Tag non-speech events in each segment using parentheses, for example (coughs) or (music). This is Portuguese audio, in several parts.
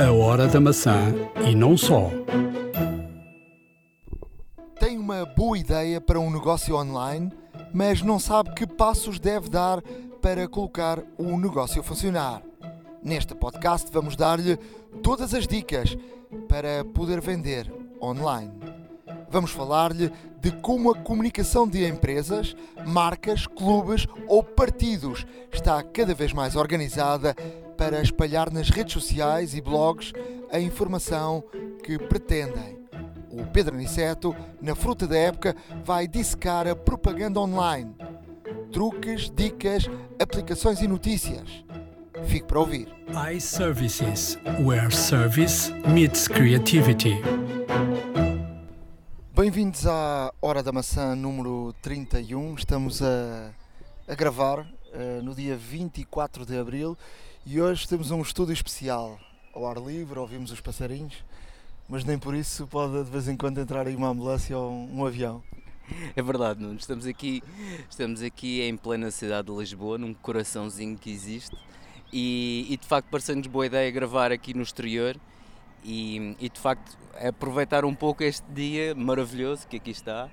A Hora da Maçã e não só. Tem uma boa ideia para um negócio online, mas não sabe que passos deve dar para colocar o negócio a funcionar. Neste podcast vamos dar-lhe todas as dicas para poder vender online. Vamos falar-lhe de como a comunicação de empresas, marcas, clubes ou partidos está cada vez mais organizada para espalhar nas redes sociais e blogs a informação que pretendem. O Pedro Aniceto, na Fruta da Época, vai dissecar a propaganda online. Truques, dicas, aplicações e notícias. Fique para ouvir. iServices, where service meets creativity. Bem-vindos à Hora da Maçã número 31. Estamos a, a gravar uh, no dia 24 de abril e hoje temos um estúdio especial ao ar livre, ouvimos os passarinhos, mas nem por isso pode de vez em quando entrar aí uma ambulância ou um, um avião. É verdade, Nuno. Estamos aqui, estamos aqui em plena cidade de Lisboa, num coraçãozinho que existe, e, e de facto pareceu-nos boa ideia gravar aqui no exterior e, e, de facto aproveitar um pouco este dia maravilhoso que aqui está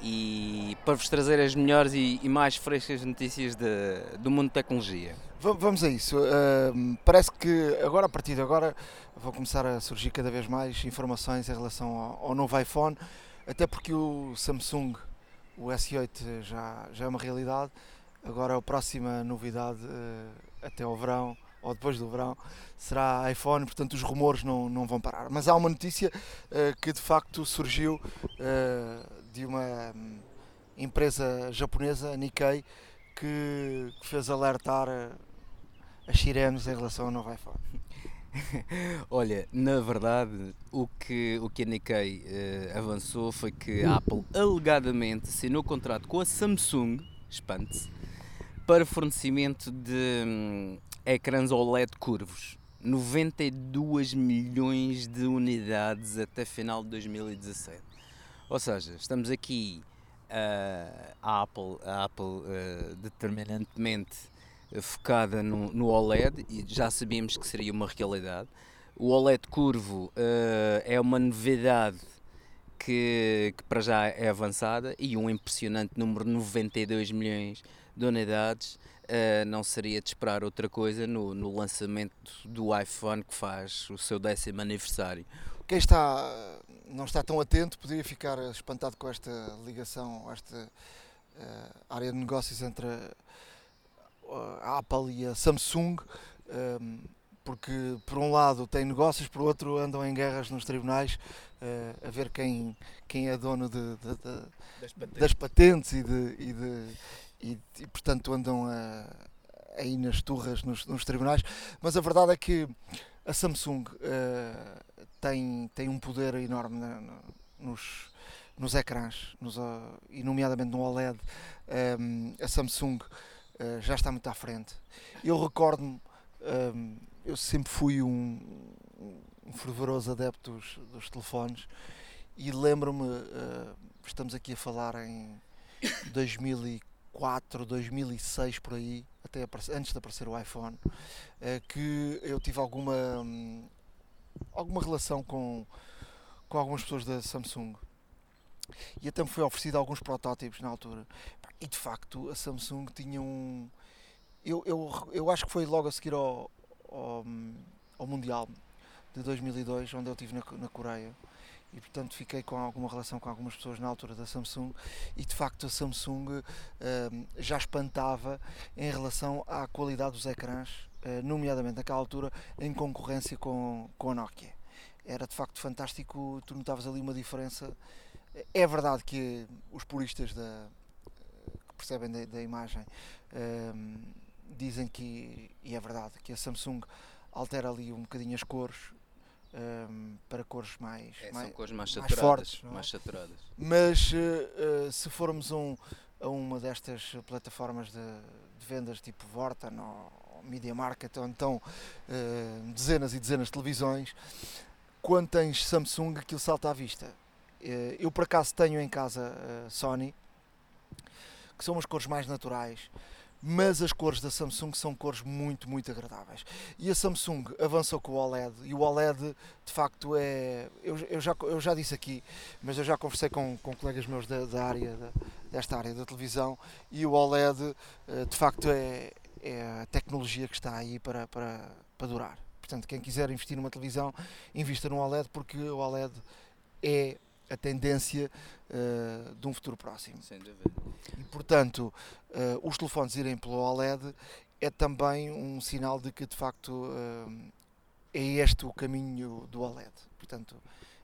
e para vos trazer as melhores e, e mais frescas notícias de, do mundo de tecnologia. Vamos a isso. Uh, parece que agora, a partir de agora, vão começar a surgir cada vez mais informações em relação ao, ao novo iPhone, até porque o Samsung, o S8, já, já é uma realidade. Agora a próxima novidade, uh, até ao verão, ou depois do verão, será iPhone, portanto os rumores não, não vão parar. Mas há uma notícia uh, que de facto surgiu uh, de uma um, empresa japonesa, Nikkei, que, que fez alertar as sirenes em relação ao novo iPhone. (laughs) Olha, na verdade, o que, o que a Nikkei uh, avançou foi que a Apple alegadamente assinou contrato com a Samsung, espante-se, para fornecimento de hum, ecrãs OLED curvos. 92 milhões de unidades até final de 2017. Ou seja, estamos aqui uh, a Apple, a Apple uh, determinantemente focada no, no, OLED e já sabíamos que seria uma realidade. O OLED curvo uh, é uma novidade que, que, para já é avançada e um impressionante número de 92 milhões de unidades. Uh, não seria de esperar outra coisa no, no, lançamento do iPhone que faz o seu décimo aniversário. Quem está, não está tão atento poderia ficar espantado com esta ligação, esta uh, área de negócios entre a Apple e a Samsung, um, porque por um lado tem negócios, por outro andam em guerras nos tribunais uh, a ver quem, quem é dono de, de, de, das, patentes. das, patentes. e, e, e, e portanto andam a, aí nas turras nos, nos, tribunais. Mas a verdade é que a Samsung uh, tem, tem um poder enorme na, na, nos, nos ecrãs, nos, uh, e nomeadamente no OLED. Um, a Samsung uh, já está muito à frente. Eu recordo-me, um, eu sempre fui um, um fervoroso adepto dos, dos telefones e lembro-me, uh, estamos aqui a falar em 2004, 2006 por aí, até antes de aparecer o iPhone, que eu tive alguma, um, alguma relação com, com algumas pessoas da Samsung e até me foi oferecido alguns protótipos na altura. E de facto a Samsung tinha um. Eu, eu, eu acho que foi logo a seguir ao, ao, ao Mundial de 2002, onde eu estive na, na Coreia. E portanto fiquei com alguma relação com algumas pessoas na altura da Samsung e de facto a Samsung uh, já espantava em relação à qualidade dos ecrãs, nomeadamente naquela altura em concorrência com, com a Nokia. Era de facto fantástico, tu notavas ali uma diferença. É verdade que os puristas da, percebem da, da imagem um, dizem que, e é verdade, que a Samsung altera ali um bocadinho as cores um, para cores mais, é, mais, cores mais, mais fortes. É? Mais saturadas. Mas uh, uh, se formos um, a uma destas plataformas de, de vendas tipo Vorten ou, Media Market, ou então uh, dezenas e dezenas de televisões, quando tens Samsung aquilo salta à vista. eu por acaso tenho em casa Sony, que são umas cores mais naturais, mas as cores da Samsung são cores muito, muito agradáveis. E a Samsung avançou com o OLED, e o OLED de facto é. Eu, eu, já, eu já disse aqui, mas eu já conversei com, com colegas meus da, da área, da, desta área da televisão, e o OLED de facto é, é a tecnologia que está aí para, para, para durar. Portanto, quem quiser investir numa televisão, invista no OLED, porque o OLED é a tendência uh, de um futuro próximo. Sem dúvida. E, portanto, uh, os telefones irem pelo OLED é também um sinal de que, de facto, uh, é este o caminho do OLED. Portanto,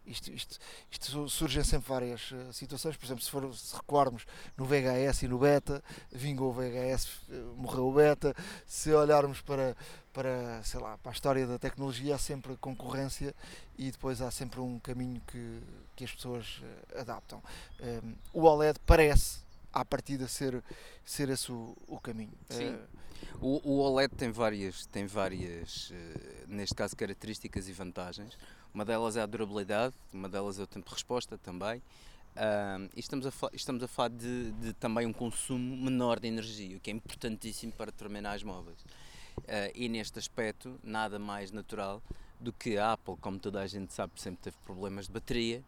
isto, isto, isto surgem sempre várias uh, situações, por exemplo, se, for, se recuarmos no VHS e no Beta, vingou o VHS, uh, morreu o Beta, se olharmos para, para, sei lá, para a história da tecnologia, há sempre concorrência e depois há sempre um caminho que, que as pessoas uh, adaptam. Um, o OLED parece, à partida, ser, ser esse o, o caminho. Sim. O, o, OLED tem várias, tem várias neste caso, características e vantagens. Uma delas é a durabilidade, uma delas é o tempo de resposta também. Uh, e estamos a, estamos a falar de, de, também um consumo menor de energia, o que é importantíssimo para terminais móveis. Uh, e neste aspecto, nada mais natural do que a Apple, como toda a gente sabe, sempre teve problemas de bateria,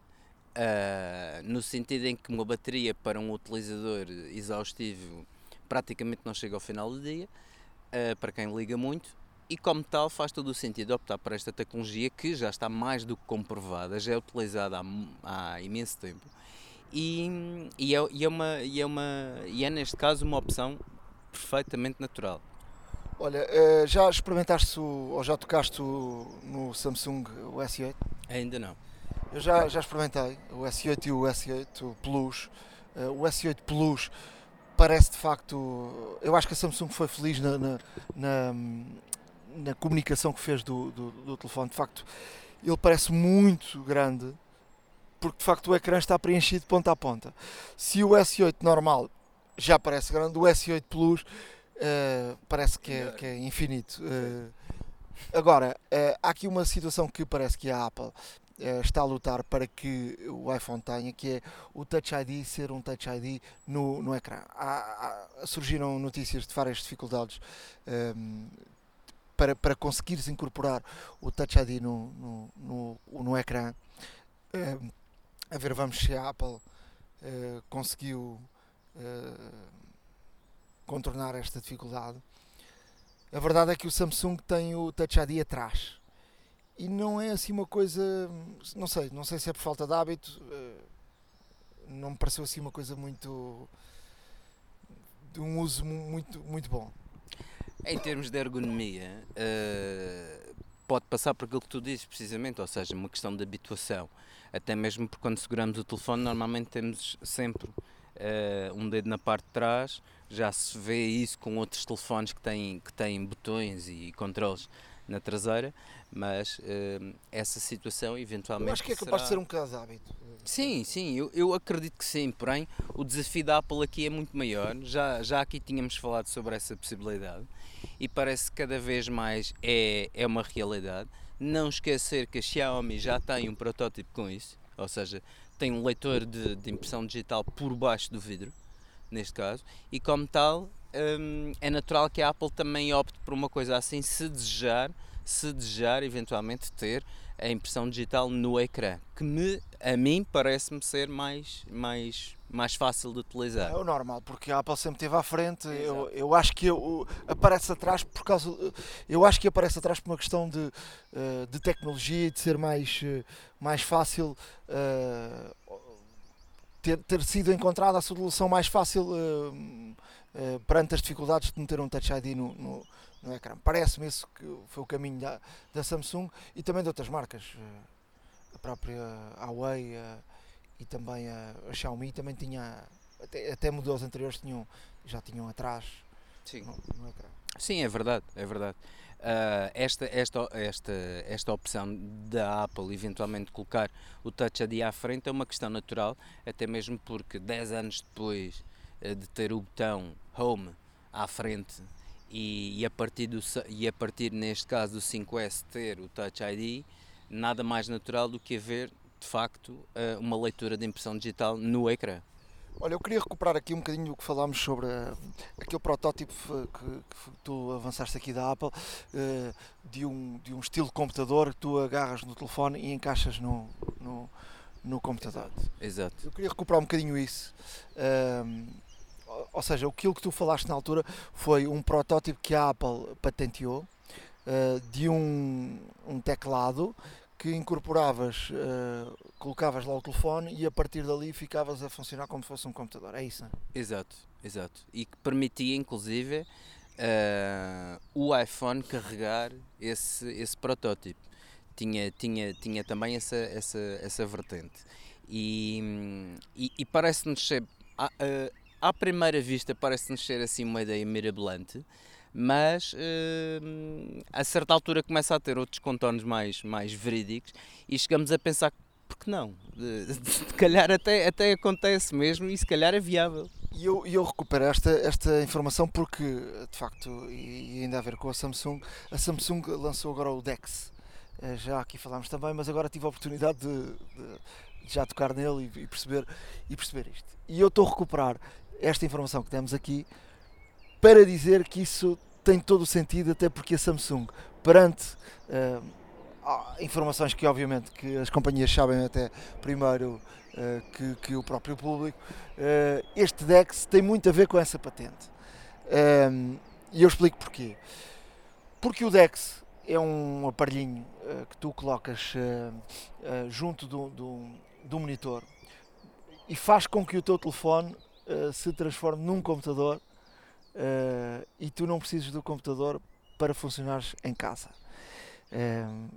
uh, no sentido em que uma bateria para um utilizador exaustivo praticamente não chega ao final do dia, para quem liga muito, e como tal faz todo o sentido optar por esta tecnologia que já está mais do que comprovada, já é utilizada há, há imenso tempo e, e, é, e, é uma, e, é uma, e é neste caso uma opção perfeitamente natural. Olha, eh, já experimentaste ou já tocaste no Samsung o S8? Ainda não. Eu já, já experimentei o S8 e o S8 Plus. Eh, o S8 Plus parece de facto. Eu acho que a Samsung foi feliz na, na, na na comunicação que fez do, do, do, telefone. De facto, ele parece muito grande, porque de facto o ecrã está preenchido de ponta a ponta. Se o S8 normal já parece grande, o S8 Plus uh, parece que é, que é infinito. Uh, agora, uh, há aqui uma situação que parece que a Apple está a lutar para que o iPhone tenha, que é o Touch ID ser um Touch ID no, no ecrã. Há, há, surgiram notícias de várias dificuldades um, para, para conseguires incorporar o Touch ID no, no, no, no ecrã. A ver, vamos se a Apple uh, conseguiu uh, contornar esta dificuldade. A verdade é que o Samsung tem o Touch ID atrás. E não é assim uma coisa, não sei, não sei se é por falta de hábito, não me pareceu assim uma coisa muito de um uso muito, muito bom. Em termos de ergonomia, uh, pode passar por aquilo que tu dizes, precisamente, ou seja, uma questão de habituação. Até mesmo porque quando seguramos o telefone, normalmente temos sempre uh, um dedo na parte de trás. Já se vê isso com outros telefones que têm, que têm botões e controles na traseira, mas uh, essa situação eventualmente. Eu acho que é capaz será... de ser um de hábito. Sim, sim, eu, eu acredito que sim, porém o desafio da Apple aqui é muito maior. Já, já aqui tínhamos falado sobre essa possibilidade e parece que cada vez mais é, é uma realidade. Não esquecer que a Xiaomi já tem um protótipo com isso, ou seja, tem um leitor de, de impressão digital por baixo do vidro, neste caso, e como tal hum, é natural que a Apple também opte por uma coisa assim, se desejar, se desejar eventualmente ter a impressão digital no ecrã, que me, a mim parece-me ser mais, mais mais fácil de utilizar. É o normal, porque a Apple sempre esteve à frente. Eu, eu acho que eu, aparece atrás por causa. Eu acho que aparece atrás por uma questão de, eh, de tecnologia e de ser mais, eh, mais fácil. Uh, ter, ter sido encontrada a solução mais fácil uh, uh, perante as dificuldades de meter um Touch ID no, no, no ecrã. Parece-me isso que foi o caminho da, da Samsung e também de outras marcas. a própria Huawei e também a, a Xiaomi também tinha, até, até modelos anteriores tinham, já tinham atrás Sim. No, no ecrã. Sim, é verdade, é verdade. Uh, esta, esta, esta, esta opção da Apple eventualmente colocar o Touch ID à frente é uma questão natural, até mesmo porque 10 anos depois uh, de ter o botão Home à frente e, e, a partir do, e a partir neste caso do 5S ter o Touch ID, nada mais natural do que haver de facto, eh, uma leitura de impressão digital no ecrã. Olha, eu queria recuperar aqui um bocadinho o que falámos sobre uh, aquele protótipo que, que, tu avançaste aqui da Apple, uh, de, um, de um estilo de computador que tu agarras no telefone e encaixas no, no, no computador. Exato. Eu queria recuperar um bocadinho isso. Uh, ou seja, aquilo que tu falaste na altura foi um protótipo que a Apple patenteou de um, um teclado que incorporavas, uh, colocavas lá o telefone e a partir dali ficavas a funcionar como se fosse um computador. É isso, é? Exato, exato. E que permitia, inclusive, uh, o iPhone carregar esse, esse protótipo. Tinha, tinha, tinha também essa, essa, essa vertente. E, e, e parece-nos ser, à, à primeira vista, parece-nos ser assim uma ideia mirabolante mas uh, a certa altura começa a ter outros contornos mais, mais verídicos e chegamos a pensar por que não? Se calhar até, até acontece mesmo e se calhar é viável. E eu, eu recupero esta, esta informação porque, de facto, e, ainda a ver com a Samsung, a Samsung lançou agora o DeX. Eh, já aqui falámos também, mas agora tive a oportunidade de, de, já tocar nele e, e, perceber, e perceber isto. E eu estou a recuperar esta informação que temos aqui para dizer que isso tem todo o sentido, até porque a Samsung, perante uh, informações que obviamente que as companhias sabem até primeiro uh, que, que, o próprio público, uh, este DeX tem muito a ver com essa patente. e eu explico porquê. Porque o DeX é um aparelhinho que tu colocas junto do, do, do, monitor e faz com que o teu telefone se transforme num computador uh, e tu não precisas do computador para funcionares em casa. Uh,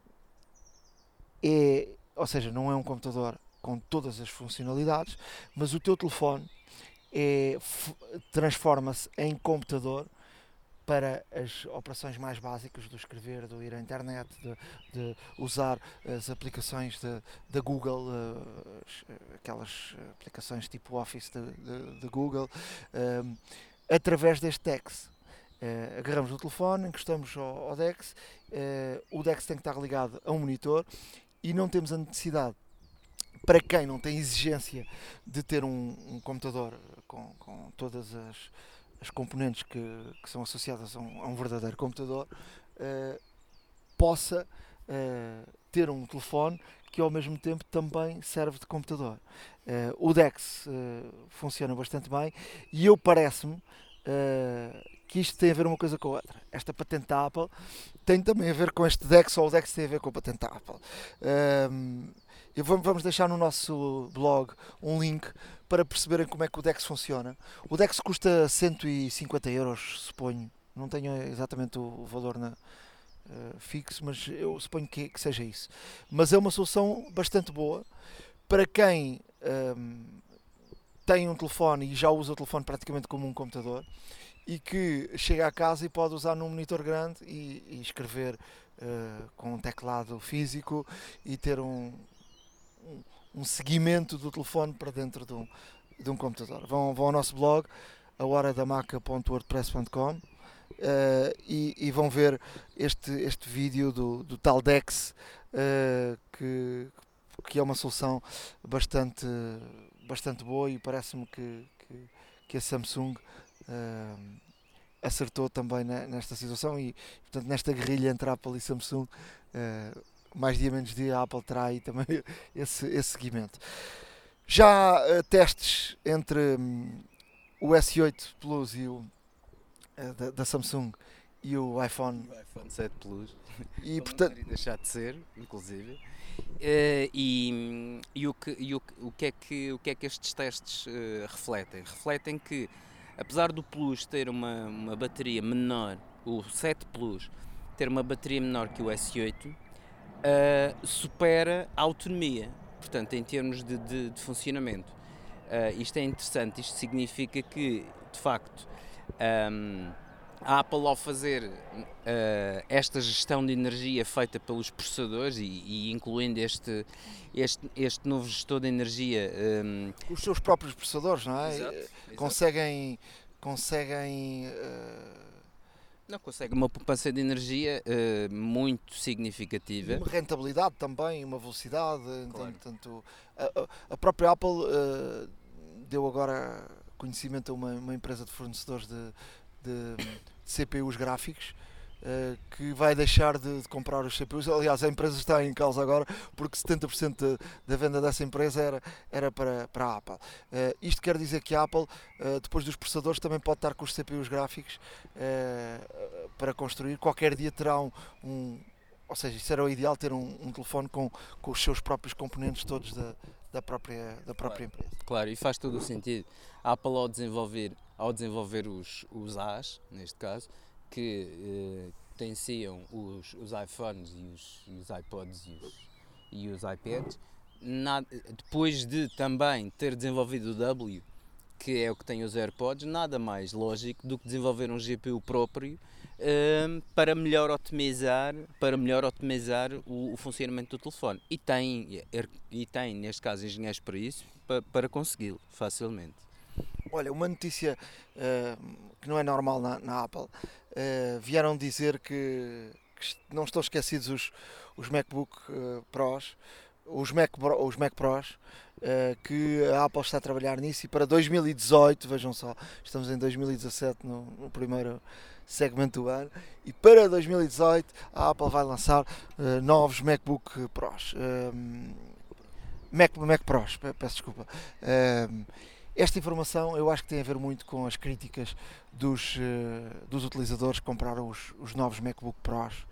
é, ou seja, não é um computador com todas as funcionalidades, mas o teu telefone é, transforma-se em computador para as operações mais básicas do escrever, do ir à internet, de, de usar as aplicações da Google, uh, aquelas aplicações tipo Office de, Google, uh, através deste DEX. Uh, agarramos o telefone, encostamos ao, ao DEX, uh, o DEX tem que estar ligado a um monitor e não temos a necessidade, para quem não tem exigência de ter um, um computador com, com todas as, as componentes que, que, são associadas a um, a um verdadeiro computador, uh, possa ter um telefone que ao mesmo tempo também serve de computador. Uh, o DeX uh, funciona bastante bem e eu parece-me uh, que isto tem a ver uma coisa com a outra. Esta patente da Apple tem também a ver com este DeX ou o DeX tem a ver com a patente da Apple. eu vamos, vamos deixar no nosso blog um link para perceberem como é que o DeX funciona. O DeX custa 150 euros, suponho. Não tenho exatamente o valor na, uh, fixo, mas eu suponho que, que, seja isso. Mas é uma solução bastante boa para quem um, ehm, tem um telefone e já usa o telefone praticamente como um computador e que chega à casa e pode usar num monitor grande e, e escrever uh, com um teclado físico e ter um, um, seguimento do telefone para dentro de um, de um computador. Vão, vão ao nosso blog, a horadamaca.wordpress.com uh, e, e, vão ver este, este vídeo do, do tal Dex uh, que, que é uma solução bastante, bastante boa e parece-me que, que, que, a Samsung uh, acertou também nesta situação e portanto nesta guerrilha entre Apple e Samsung mais dia menos dia a Apple terá aí também (laughs) esse, esse seguimento. Já testes entre um, o S8 Plus e o eh, da, da, Samsung e o iPhone. O iPhone 7 Plus. E portanto. deixar de ser, inclusive. Uh, e, e, o, que, e o, o, que é que, o que é que estes testes uh, refletem? Refletem que, apesar do Plus ter uma, uma bateria menor, o 7 Plus ter uma bateria menor que o S8, uh, supera a autonomia, portanto, em termos de, de, de funcionamento. isto é interessante, isto significa que, de facto, um, a Apple, ao fazer uh, esta gestão de energia feita pelos processadores e, e incluindo este, este, este, novo gestor de energia. Um... Os seus próprios processadores, não é? Exato, exato. Conseguem. conseguem uh... Não, consegue uma poupança de energia uh, muito significativa. Uma rentabilidade também, uma velocidade. Claro. Tanto, a, a, própria Apple deu agora conhecimento a uma, uma empresa de fornecedores de, de, de CPUs gráficos Uh, que vai deixar de, de, comprar os CPUs. Aliás, a empresa está em causa agora porque 70% de, da venda dessa empresa era, era para, para a Apple. Uh, isto quer dizer que a Apple, uh, depois dos processadores, também pode estar com os CPUs gráficos para construir. Qualquer dia terá um, um, Ou seja, isso era o ideal ter um, um, telefone com, com os seus próprios componentes todos da, da própria, da própria claro. empresa. Claro, e faz todo o sentido. A Apple, ao desenvolver, ao desenvolver os, os As, neste caso, que eh, tenciam os, os iPhones e os, e os iPods e os, e os iPads, depois de também ter desenvolvido o W, que é o que tem os AirPods, nada mais lógico do que desenvolver um GPU próprio um, para melhor otimizar, para melhor otimizar o, o, funcionamento do telefone. E tem, e tem, neste caso, engenheiros para isso, para, para consegui-lo facilmente. Olha, uma notícia uh, que não é normal na, na Apple vieram dizer que, que, não estão esquecidos os, os MacBook uh, Pros, os Mac, os Mac Pros, uh, que a Apple está a trabalhar nisso e para 2018, vejam só, estamos em 2017 no, no primeiro segmento do ano e para 2018 a Apple vai lançar novos MacBook Pros. Mac, Mac Pros, peço desculpa. Esta informação eu acho que tem a ver muito com as críticas dos, uh, dos utilizadores que compraram os, os novos MacBook Pros,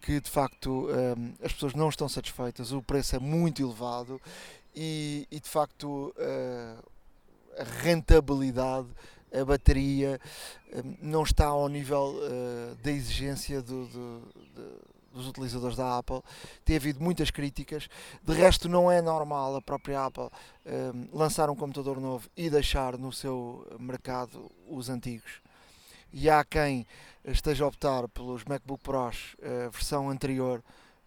que de facto ehm, as pessoas não estão satisfeitas, o preço é muito elevado e, e de facto uh, a rentabilidade, a bateria uh, não está ao nível uh, da exigência do, do, do dos utilizadores da Apple. Tem havido muitas críticas. De resto, não é normal a própria Apple um, ehm, lançar um computador novo e deixar no seu mercado os antigos. E há quem esteja a optar pelos MacBook Pros uh, versão anterior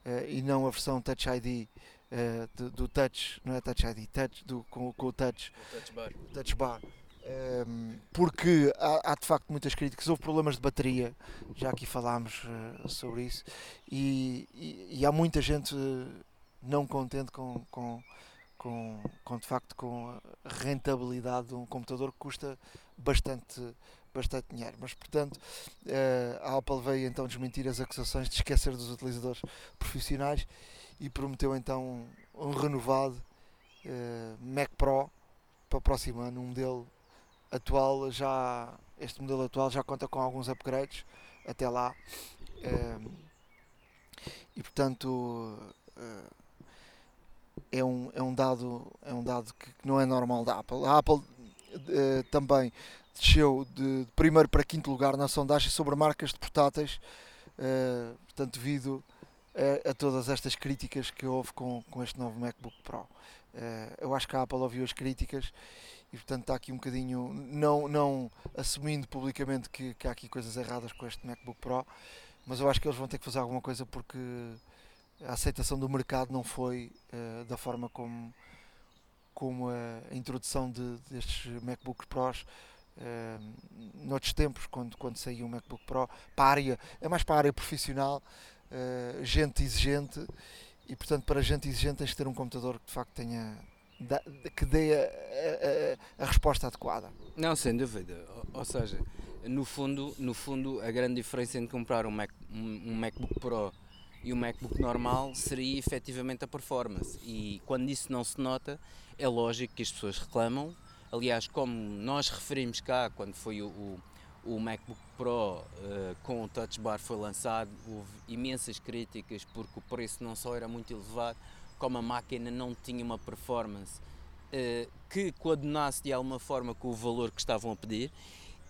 uh, e não a versão Touch ID. Eh, do, do, Touch, não é Touch ID, touch, do, com, com o Touch, o touch Bar. Touch bar porque há, há, de facto muitas críticas, houve problemas de bateria, já aqui falámos uh, sobre isso, e, e, e, há muita gente não contente com, com, com, com, de facto com a rentabilidade de um computador que custa bastante, bastante dinheiro. Mas portanto uh, a Apple veio então desmentir as acusações de esquecer dos utilizadores profissionais e prometeu então um, renovado Mac Pro para o próximo ano, um modelo atual já este modelo atual já conta com alguns upgrades até lá. Ehm, e portanto eh, é um, é um dado é um dado que não é normal da Apple. A Apple eh, também desceu de primeiro para quinto lugar na sondagem sobre marcas de portáteis eh, portanto devido a, a, todas estas críticas que houve com, com este novo MacBook Pro. Eu acho que a Apple ouviu as críticas e portanto está aqui um bocadinho, não, não assumindo publicamente que, que há aqui coisas erradas com este MacBook Pro, mas eu acho que eles vão ter que fazer alguma coisa porque a aceitação do mercado não foi uh, da forma como, como a introdução de, destes MacBook Pros uh, noutros tempos, quando, quando saiu o MacBook Pro, para a área, é mais para a área profissional, uh, gente exigente, e portanto para gente exigente tens de ter um computador que de facto tenha, que dê a, a, a, resposta adequada. Não, sem dúvida. Ou, ou, seja, no fundo, no fundo, a grande diferença entre comprar um, Mac, um MacBook Pro e um MacBook normal seria efetivamente a performance. E quando isso não se nota, é lógico que as pessoas reclamam. Aliás, como nós referimos cá, quando foi o, o, o MacBook Pro uh, com o Touch Bar foi lançado, houve imensas críticas porque o preço não só era muito elevado, como a máquina não tinha uma performance uh, que coadunasse de alguma forma com o valor que estavam a pedir.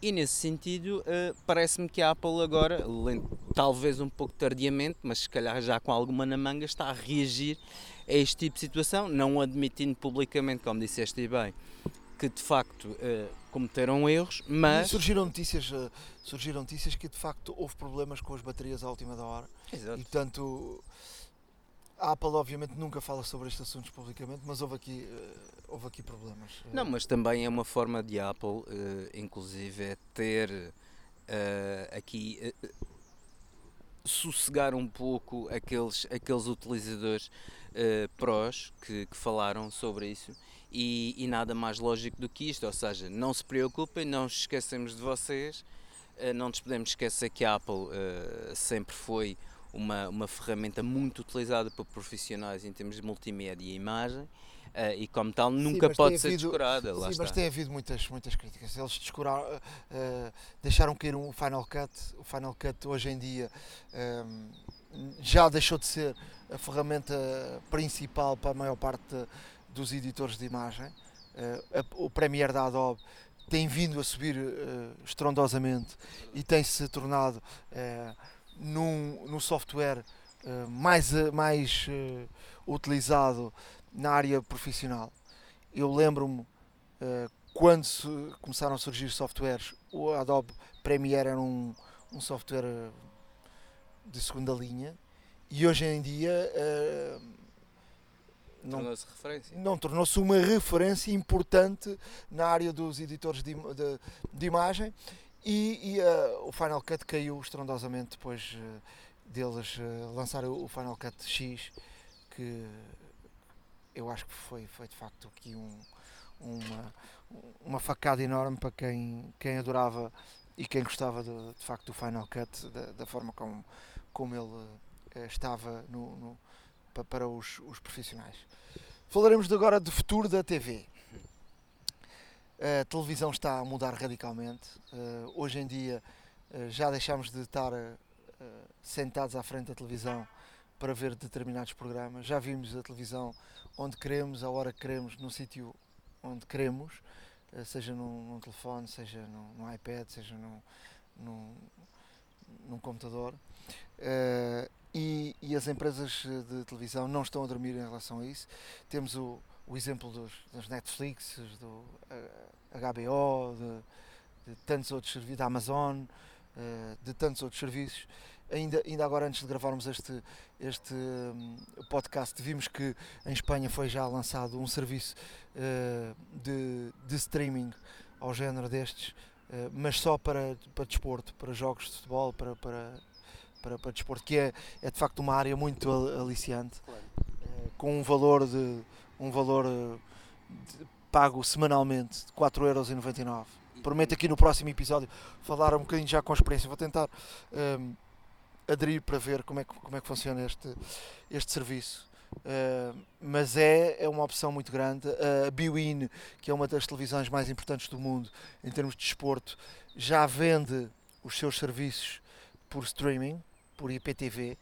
E nesse sentido, uh, parece-me que a Apple agora, talvez um pouco tardiamente, mas se calhar já com alguma na manga, está a reagir a este tipo de situação, não admitindo publicamente, como disseste bem, que de facto uh, cometeram erros, mas. E surgiram notícias, uh, surgiram notícias que de facto houve problemas com as baterias à última da hora. Exato. E portanto a Apple obviamente nunca fala sobre estes assuntos publicamente, mas houve aqui, uh, houve aqui problemas. Não, mas também é uma forma de Apple, uh, inclusive, é ter uh, aqui sossegar um pouco aqueles, aqueles utilizadores prós que, que, falaram sobre isso. E, e, nada mais lógico do que isto, ou seja, não se preocupem, não nos esquecemos de vocês, uh, não nos podemos esquecer que a Apple uh, sempre foi uma, uma ferramenta muito utilizada por profissionais em termos de multimédia e imagem. Uh, e como tal nunca sim, pode ser havido, descurada. Sim, mas está. tem havido muitas, muitas críticas. Eles descuraram, uh, uh, deixaram cair um Final Cut. O Final Cut hoje em dia já deixou de ser a ferramenta principal para a maior parte dos editores de imagem. o Premiere da Adobe tem vindo a subir estrondosamente e tem-se tornado num, num software mais, mais utilizado na área profissional. Eu lembro-me uh, quando começaram a surgir softwares, o Adobe Premiere era um, um software eh, de segunda linha e hoje em dia uh, não tornou-se referência. Não tornou-se uma referência importante na área dos editores de, de, de imagem e, e uh, o Final Cut caiu estrondosamente depois uh, deles uh, lançarem o Final Cut X que eu acho que foi, foi de facto aqui um, uma, uma facada enorme para quem, quem adorava e quem gostava de, de facto do Final Cut, da, da forma como, como ele estava no, no, para, para os, os profissionais. Falaremos agora de futuro da TV. A televisão está a mudar radicalmente. Uh, hoje em dia uh, já deixamos de estar sentados à frente da televisão para ver determinados programas. Já vimos a televisão onde queremos, a hora que queremos, no sítio onde queremos, eh, seja num, num telefone, seja num, num, iPad, seja num, num, num computador. E, e, as empresas de televisão não estão a dormir em relação a isso. Temos o, o exemplo dos, dos Netflix, do uh, eh, HBO, de, de, tantos outros serviços, da Amazon, uh, de tantos outros serviços. Ainda, ainda agora antes de gravarmos este, este um, podcast, vimos que em Espanha foi já lançado um serviço uh, de, de streaming ao género destes, mas só para, para desporto, para jogos de futebol, para, para, para, para desporto, que é, é de facto uma área muito aliciante, com um valor de um valor de, pago semanalmente de 4,99€. Prometo aqui no próximo episódio falar um bocadinho já com experiência. Vou tentar um, aderir para ver como é que, como é que funciona este, este serviço. Uh, mas é, é uma opção muito grande. Uh, a Biwin, que é uma das televisões mais importantes do mundo em termos de desporto, já vende os seus serviços por streaming, por IPTV.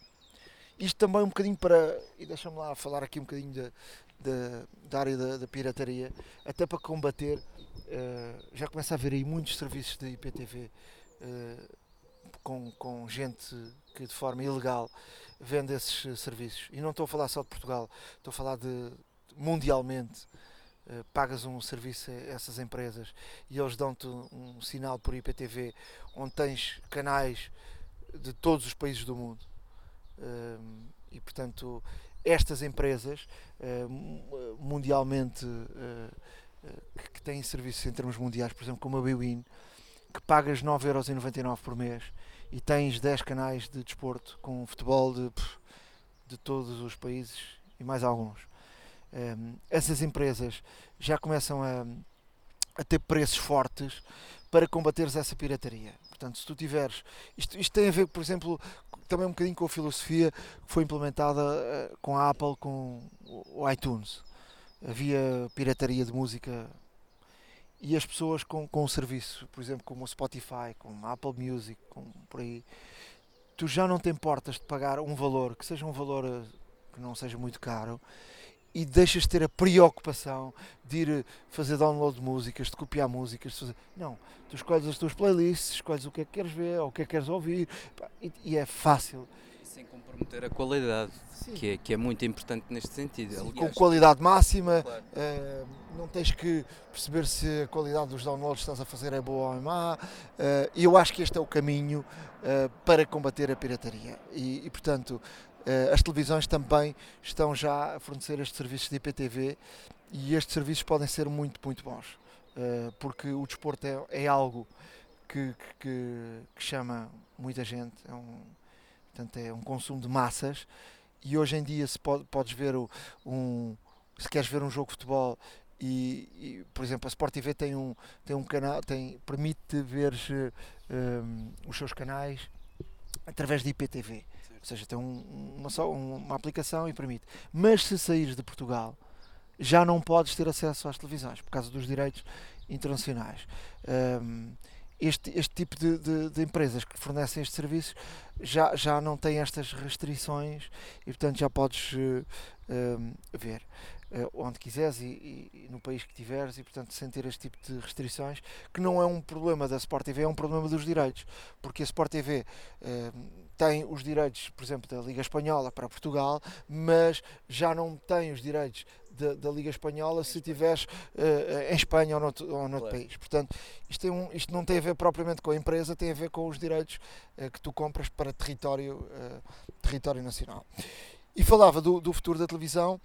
Isto também um bocadinho para, e deixa-me lá falar aqui um bocadinho da, da, da área da, da, pirataria, até para combater, uh, já começa a haver aí muitos serviços de IPTV com, com gente que de forma ilegal vende esses eh, serviços. E não estou a falar só de Portugal, estou a falar de mundialmente. Uh, pagas um serviço a essas empresas e eles dão-te um sinal por IPTV onde tens canais de todos os países do mundo. Uh, e portanto, estas empresas uh, mundialmente que têm serviços em termos mundiais, por exemplo, como a Bwin, que pagas 9,99€ por mês e tens 10 canais de desporto com futebol de, de todos os países e mais alguns. Ehm, essas empresas já começam a, a ter preços fortes para combateres essa pirataria. Portanto, se tu tiveres. Isto, isto tem a ver, por exemplo, também um bocadinho com a filosofia que foi implementada uh, com a Apple, com o iTunes. Havia pirataria de música e as pessoas com, com o serviço, por exemplo, como o Spotify, como a Apple Music, como por aí, tu já não te importas de pagar um valor que seja um valor eh, que não seja muito caro e deixas de ter a preocupação de ir fazer download de músicas, de copiar músicas, de fazer... não, tu escolhes as tuas playlists, escolhes o que é que queres ver ou o que é que queres ouvir e, e é fácil. sem comprometer a qualidade que é, que é muito importante neste sentido. Sim, Aliás, com qualidade máxima, claro. uh, não tens que perceber se a qualidade dos downloads que estás a fazer é boa ou é má. Uh, eu acho que este é o caminho uh, para combater a pirataria. E, e portanto, as televisões também estão já a fornecer estes serviços de IPTV e estes serviços podem ser muito, muito bons. porque o desporto é, é algo que, que, que, chama muita gente, é um, portanto, é um consumo de massas e hoje em dia se pode, podes ver um, se queres ver um jogo de futebol E, e, por exemplo, a Sport TV tem um, tem um canal, tem, permite ver um, os seus canais através de IPTV. Ou seja, tem um, uma, só, uma aplicação e permite. Mas se saíres de Portugal, já não podes ter acesso às televisões por causa dos direitos internacionais. Um, este, este tipo de, de, de, empresas que fornecem estes serviços já, já não têm estas restrições e, portanto, já podes uh, uh, ver uh, onde quiseres e, e, no país que tiveres e, portanto, sem ter este tipo de restrições, que não é um problema da Sport TV, é um problema dos direitos, porque a Sport TV tem os direitos, por exemplo, da Liga Espanhola para Portugal, mas já não tem os direitos da, da Liga Espanhola se estiveres uh, em Espanha ou noutro, ou noutro claro. país. Portanto, isto, um, isto, não tem a ver propriamente com a empresa, tem a ver com os direitos uh, que tu compras para território, uh, território nacional. E falava do, do, futuro da televisão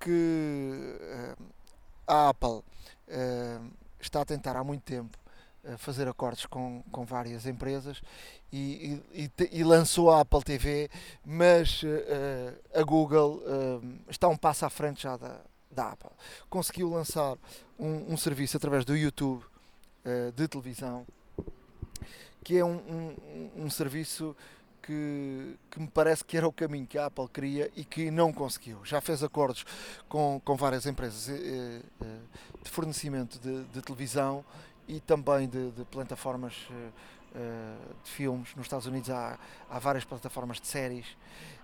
que a Apple está a tentar há muito tempo fazer acordos com, com várias empresas e, e, e, lançou a Apple TV, mas a Google está um passo à frente já da, da Apple. Conseguiu lançar um, um serviço através do YouTube de televisão, que é um, um, um serviço que, que, me parece que era o caminho que a Apple queria e que não conseguiu. Já fez acordos com, com várias empresas eh, eh, de fornecimento de, de televisão e também de, de plataformas de filmes. Nos Estados Unidos há, há várias plataformas de séries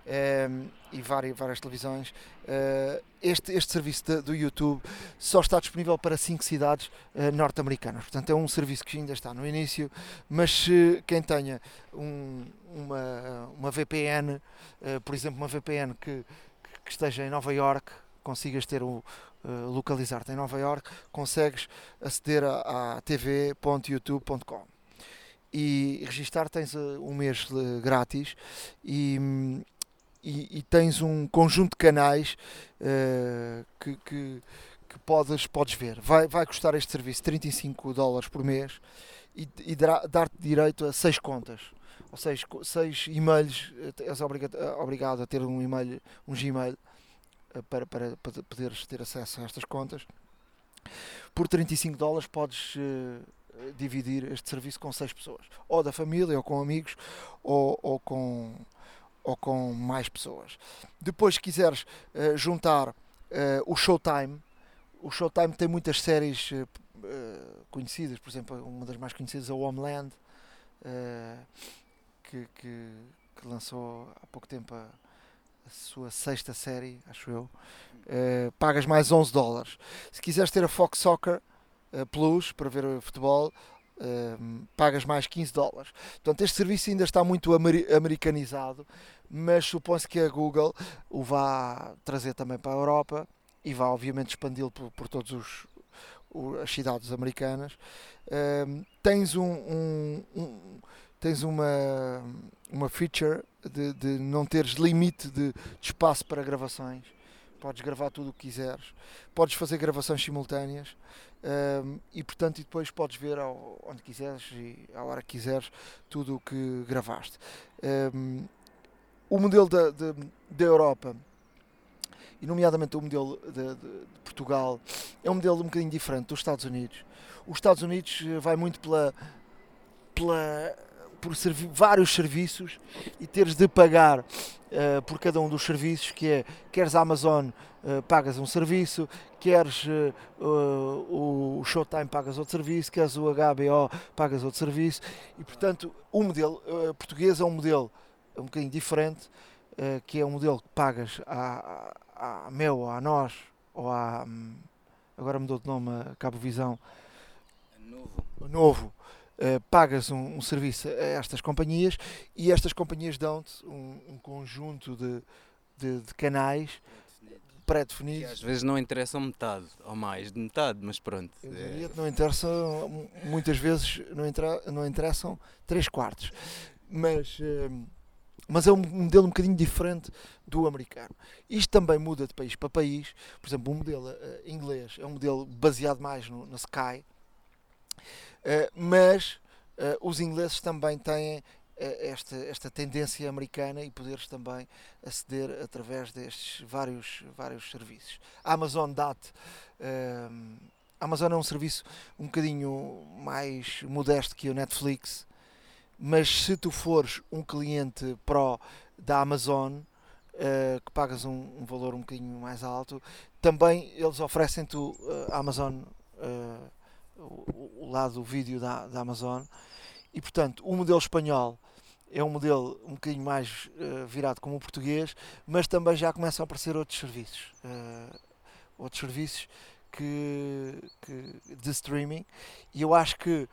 Ehm, e várias, várias televisões. Uh, este, este serviço de, do YouTube só está disponível para cinco cidades uh, norte-americanas. Portanto, é um serviço que ainda está no início, mas se quem tenha um, uma, uma VPN, uh, eh, por exemplo, uma VPN que, que esteja em Nova York, consigas ter o localizar-te em Nova York, consegues aceder a, a tv.youtube.com e registar tens um mês grátis e, e, e tens um conjunto de canais uh, que, que, que, podes, podes ver. Vai, vai custar este serviço 35 dólares por mês e, e dar-te direito a 6 contas. Ou seja, 6 e-mails, eh, és obrigado, eh, obrigado a ter um e-mail, um Gmail para, para, para poderes ter acesso a estas contas. Por 35 dólares podes uh, dividir este serviço com 6 pessoas, ou da família, ou com amigos, ou, ou com ou com mais pessoas. Depois, se quiseres uh, juntar uh, o Showtime, o Showtime tem muitas séries uh, conhecidas, por exemplo, uma das mais conhecidas é o Homeland, que, que, que, lançou há pouco tempo a, a sua sexta série, acho eu. pagas mais 11 dólares. Se quiseres ter a Fox Soccer Plus para ver futebol, Uh, pagas mais 15 dólares. Portanto, este serviço ainda está muito amer americanizado, mas supõe-se que a Google o vá trazer também para a Europa e vá, obviamente, expandi-lo por, por todas as cidades americanas. Uh, tens um, um, um, tens uma, uma feature de, de não teres limite de, de espaço para gravações. Podes gravar tudo o que quiseres, podes fazer gravações simultâneas um, e portanto e depois podes ver ao, onde quiseres e à hora que quiseres tudo o que gravaste. Um, o modelo da, da, da, Europa e nomeadamente o modelo de, de, Portugal é um modelo um bocadinho diferente dos Estados Unidos. Os Estados Unidos eh, vai muito pela, pela por servi vários serviços e teres de pagar uh, por cada um dos serviços, que é, queres a Amazon, uh, pagas um serviço, queres uh, o Showtime, pagas outro serviço, queres o HBO, pagas outro serviço, e portanto o modelo português é um modelo um bocadinho diferente, que é um modelo que pagas à, à, à Mel, à nós, ou à... Um, agora mudou de nome a Cabo Visão. Novo. Novo Uh, pagas um, um, serviço a estas companhias e estas companhias dão-te um, um, conjunto de, de, de canais pré-definidos. Às vezes não interessam metade ou mais de metade, mas pronto. É... Não interessam, muitas vezes não, entra, não interessam 3 quartos. Mas, uh, mas é um modelo um bocadinho diferente do americano. Isto também muda de país para país. Por exemplo, o modelo uh, inglês é um modelo baseado mais no, no Sky mas uh, os ingleses também têm esta, esta tendência americana e poderes também aceder através destes vários, vários serviços. A Amazon. Uh, a Amazon é um serviço um bocadinho mais modesto que o Netflix, mas se tu fores um cliente pro da Amazon, uh, que pagas um, um, valor um bocadinho mais alto, também eles oferecem-te Amazon, uh, o, lado do vídeo da, da Amazon, e portanto o modelo espanhol é um modelo um bocadinho mais virado como o português, mas também já começam a aparecer outros serviços. outros serviços que, que, de streaming. E eu acho que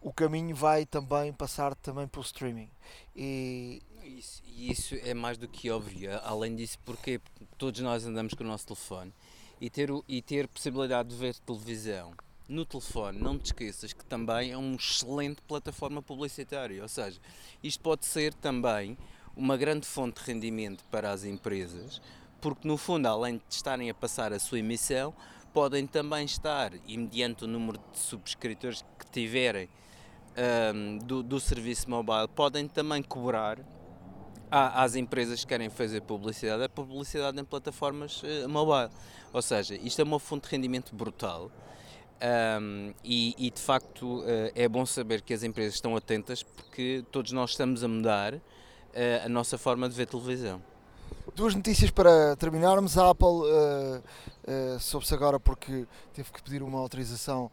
o caminho vai também passar também pelo streaming. E isso, isso é mais do que óbvio. Além disso porque todos nós andamos com o nosso telefone. E ter, o, e ter possibilidade de ver televisão no telefone, não te esqueças que também é uma excelente plataforma publicitária, ou seja, isto pode ser também uma grande fonte de rendimento para as empresas, porque no fundo, além de estarem a passar a sua emissão, podem também estar, e mediante o número de subscritores que tiverem um, do, do, serviço mobile, podem também cobrar às empresas que querem fazer publicidade a publicidade em plataformas uh, mobile. Ou seja, isto é uma fonte de rendimento brutal. Um, e, e, de facto uh, é bom saber que as empresas estão atentas porque todos nós estamos a mudar uh, a nossa forma de ver televisão. Duas notícias para terminarmos. A Apple uh, soube-se agora porque teve que pedir uma autorização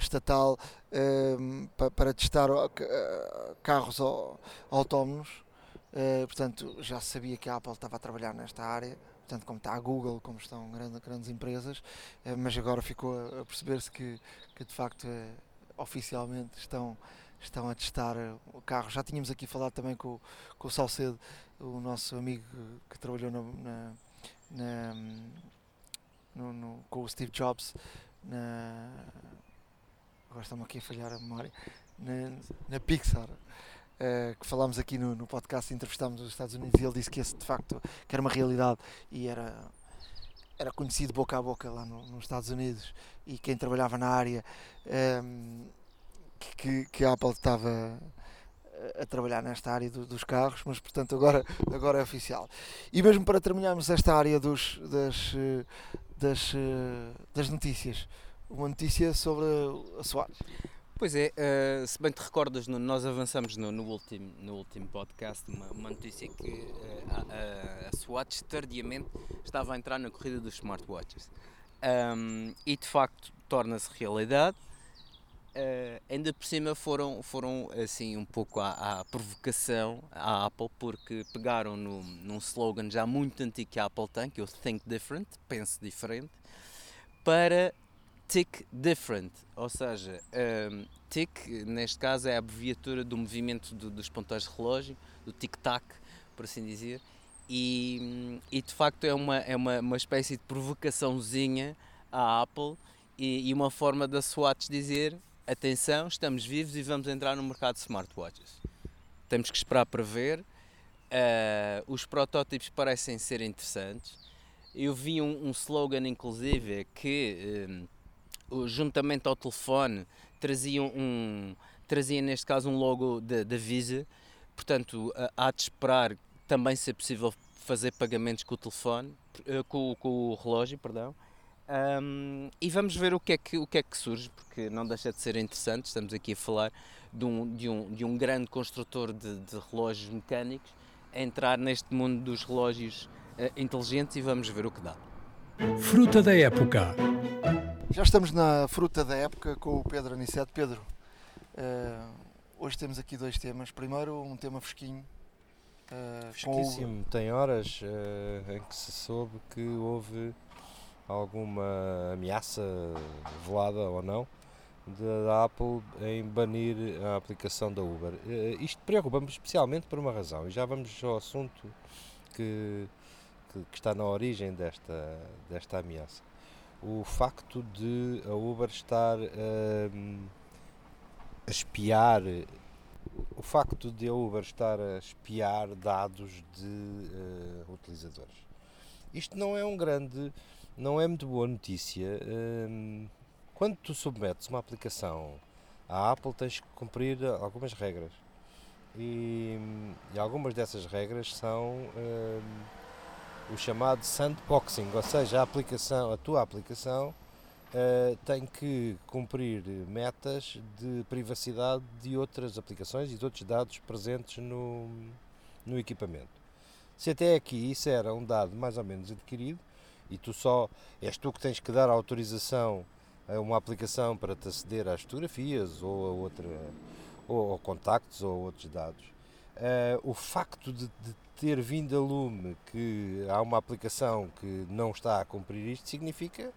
estatal uh, para, para testar carros autónomos. portanto, já sabia que a Apple estava a trabalhar nesta área, tanto como está a Google, como estão grandes, grandes empresas, mas agora ficou a, perceber-se que, que de facto oficialmente estão estão a testar o carro. Já tínhamos aqui falado também com, com o Salcedo, o nosso amigo que trabalhou na, na, na no, no, com o Steve Jobs na agora estamos aqui a falhar a memória na, na Pixar uh, que falámos aqui no, no podcast entrevistámos os Estados Unidos e ele disse que esse de facto que era uma realidade e era era conhecido boca a boca lá no, nos Estados Unidos e quem trabalhava na área um, ehm, que, que a Apple estava a trabalhar nesta área do, dos carros, mas portanto agora, agora é oficial. E mesmo para terminarmos esta área dos, das, das, das notícias, uma notícia sobre a SWAT. Pois é, uh, se bem te recordas, no, nós avançamos no, no, último, no último podcast uma, uma notícia que uh, a, a, Swatch tardiamente estava a entrar na corrida dos smartwatches. Um, e de facto torna-se realidade. Uh, ainda por cima foram, foram assim um pouco à, à, provocação à Apple porque pegaram no, num slogan já muito antigo que a Apple tem, que é o Think Different, pense diferente, para Tick Different, ou seja, um, Tick neste caso é a abreviatura do movimento do, dos ponteiros de relógio, do tic-tac, por assim dizer, e, e, de facto é uma, é uma, uma espécie de provocaçãozinha à Apple e, e uma forma da Swatch dizer atenção, estamos vivos e vamos entrar no mercado de smartwatches. Temos que esperar para ver. Uh, os protótipos parecem ser interessantes. Eu vi um, um slogan, inclusive, que um, juntamente ao telefone trazia, um, trazia neste caso um logo da Visa. Portanto, há de esperar também ser possível fazer pagamentos com o telefone, uh, com, com o relógio, perdão. Um, e vamos ver o que, é que, o que é que surge, porque não deixa de ser interessante. Estamos aqui a falar de um, de um, de um grande construtor de, de relógios mecânicos a entrar neste mundo dos relógios uh, inteligentes e vamos ver o que dá. Fruta da época. Já estamos na fruta da época com o Pedro Aniceto. Pedro, uh, hoje temos aqui dois temas. Primeiro, um tema fresquinho. Uh, Fresquíssimo, tem horas em que se soube que houve alguma ameaça velada ou não da Apple em banir a aplicação da Uber. Eh, isto preocupa-me especialmente por uma razão, e já vamos ao assunto que, que, que, está na origem desta, desta ameaça. O facto de a Uber estar um, a espiar, o facto de a Uber estar a espiar dados de uh, utilizadores. Isto não é um grande não é muito boa notícia. Hum, quando tu submetes uma aplicação à Apple, tens que cumprir algumas regras. e, e algumas dessas regras são o chamado sandboxing, ou seja, a aplicação, a tua aplicação uh, tem que cumprir metas de privacidade de outras aplicações e de outros dados presentes no, no equipamento. Se até aqui isso era um dado mais ou menos adquirido e tu só és tu que tens que dar autorização a uma aplicação para te aceder às fotografias ou a outra ou, ou contactos ou outros dados. Uh, o facto de, de, ter vindo a lume que há uma aplicação que não está a cumprir isto significa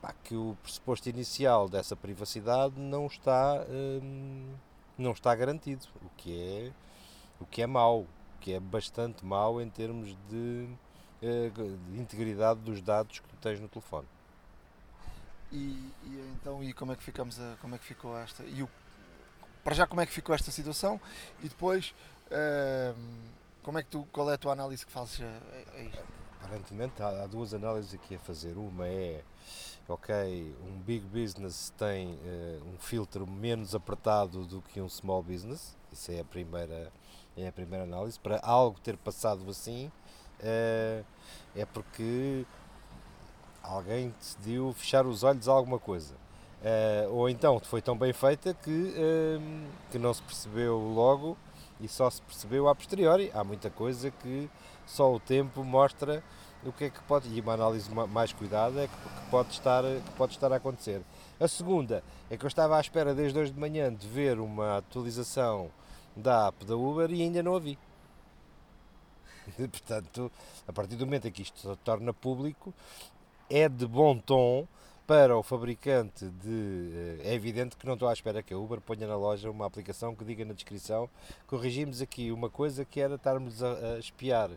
pá, que o pressuposto inicial dessa privacidade não está, hum, não está garantido, o que é, o que é mau, o que é bastante mau em termos de, eh, de integridade dos dados que tu tens no telefone. E, e, então e como é que ficamos a, como é que ficou esta e o, para já como é que ficou esta situação e depois como é que tu qual é a tua análise que fazes a, a isto? Aparentemente há, há duas análises aqui a fazer. Uma é ok, um big business tem uh, um filtro menos apertado do que um small business, isso é a primeira, é a primeira análise. Para algo ter passado assim, uh, é porque alguém decidiu fechar os olhos a alguma coisa. Uh, ou então foi tão bem feita que, que não se percebeu logo e só se percebeu a posteriori. Há muita coisa que só o tempo mostra o que é que pode, e uma análise mais cuidada é que, pode estar, que pode estar a acontecer. A segunda é que eu estava à espera desde hoje de manhã de ver uma atualização da app da Uber e ainda não a vi. (laughs) Portanto, a partir do momento em que isto se torna público, é de bom tom para o fabricante de. Eh, é evidente que não estou à espera que a Uber ponha na loja uma aplicação que diga na descrição corrigimos aqui uma coisa que era estarmos a, a espiar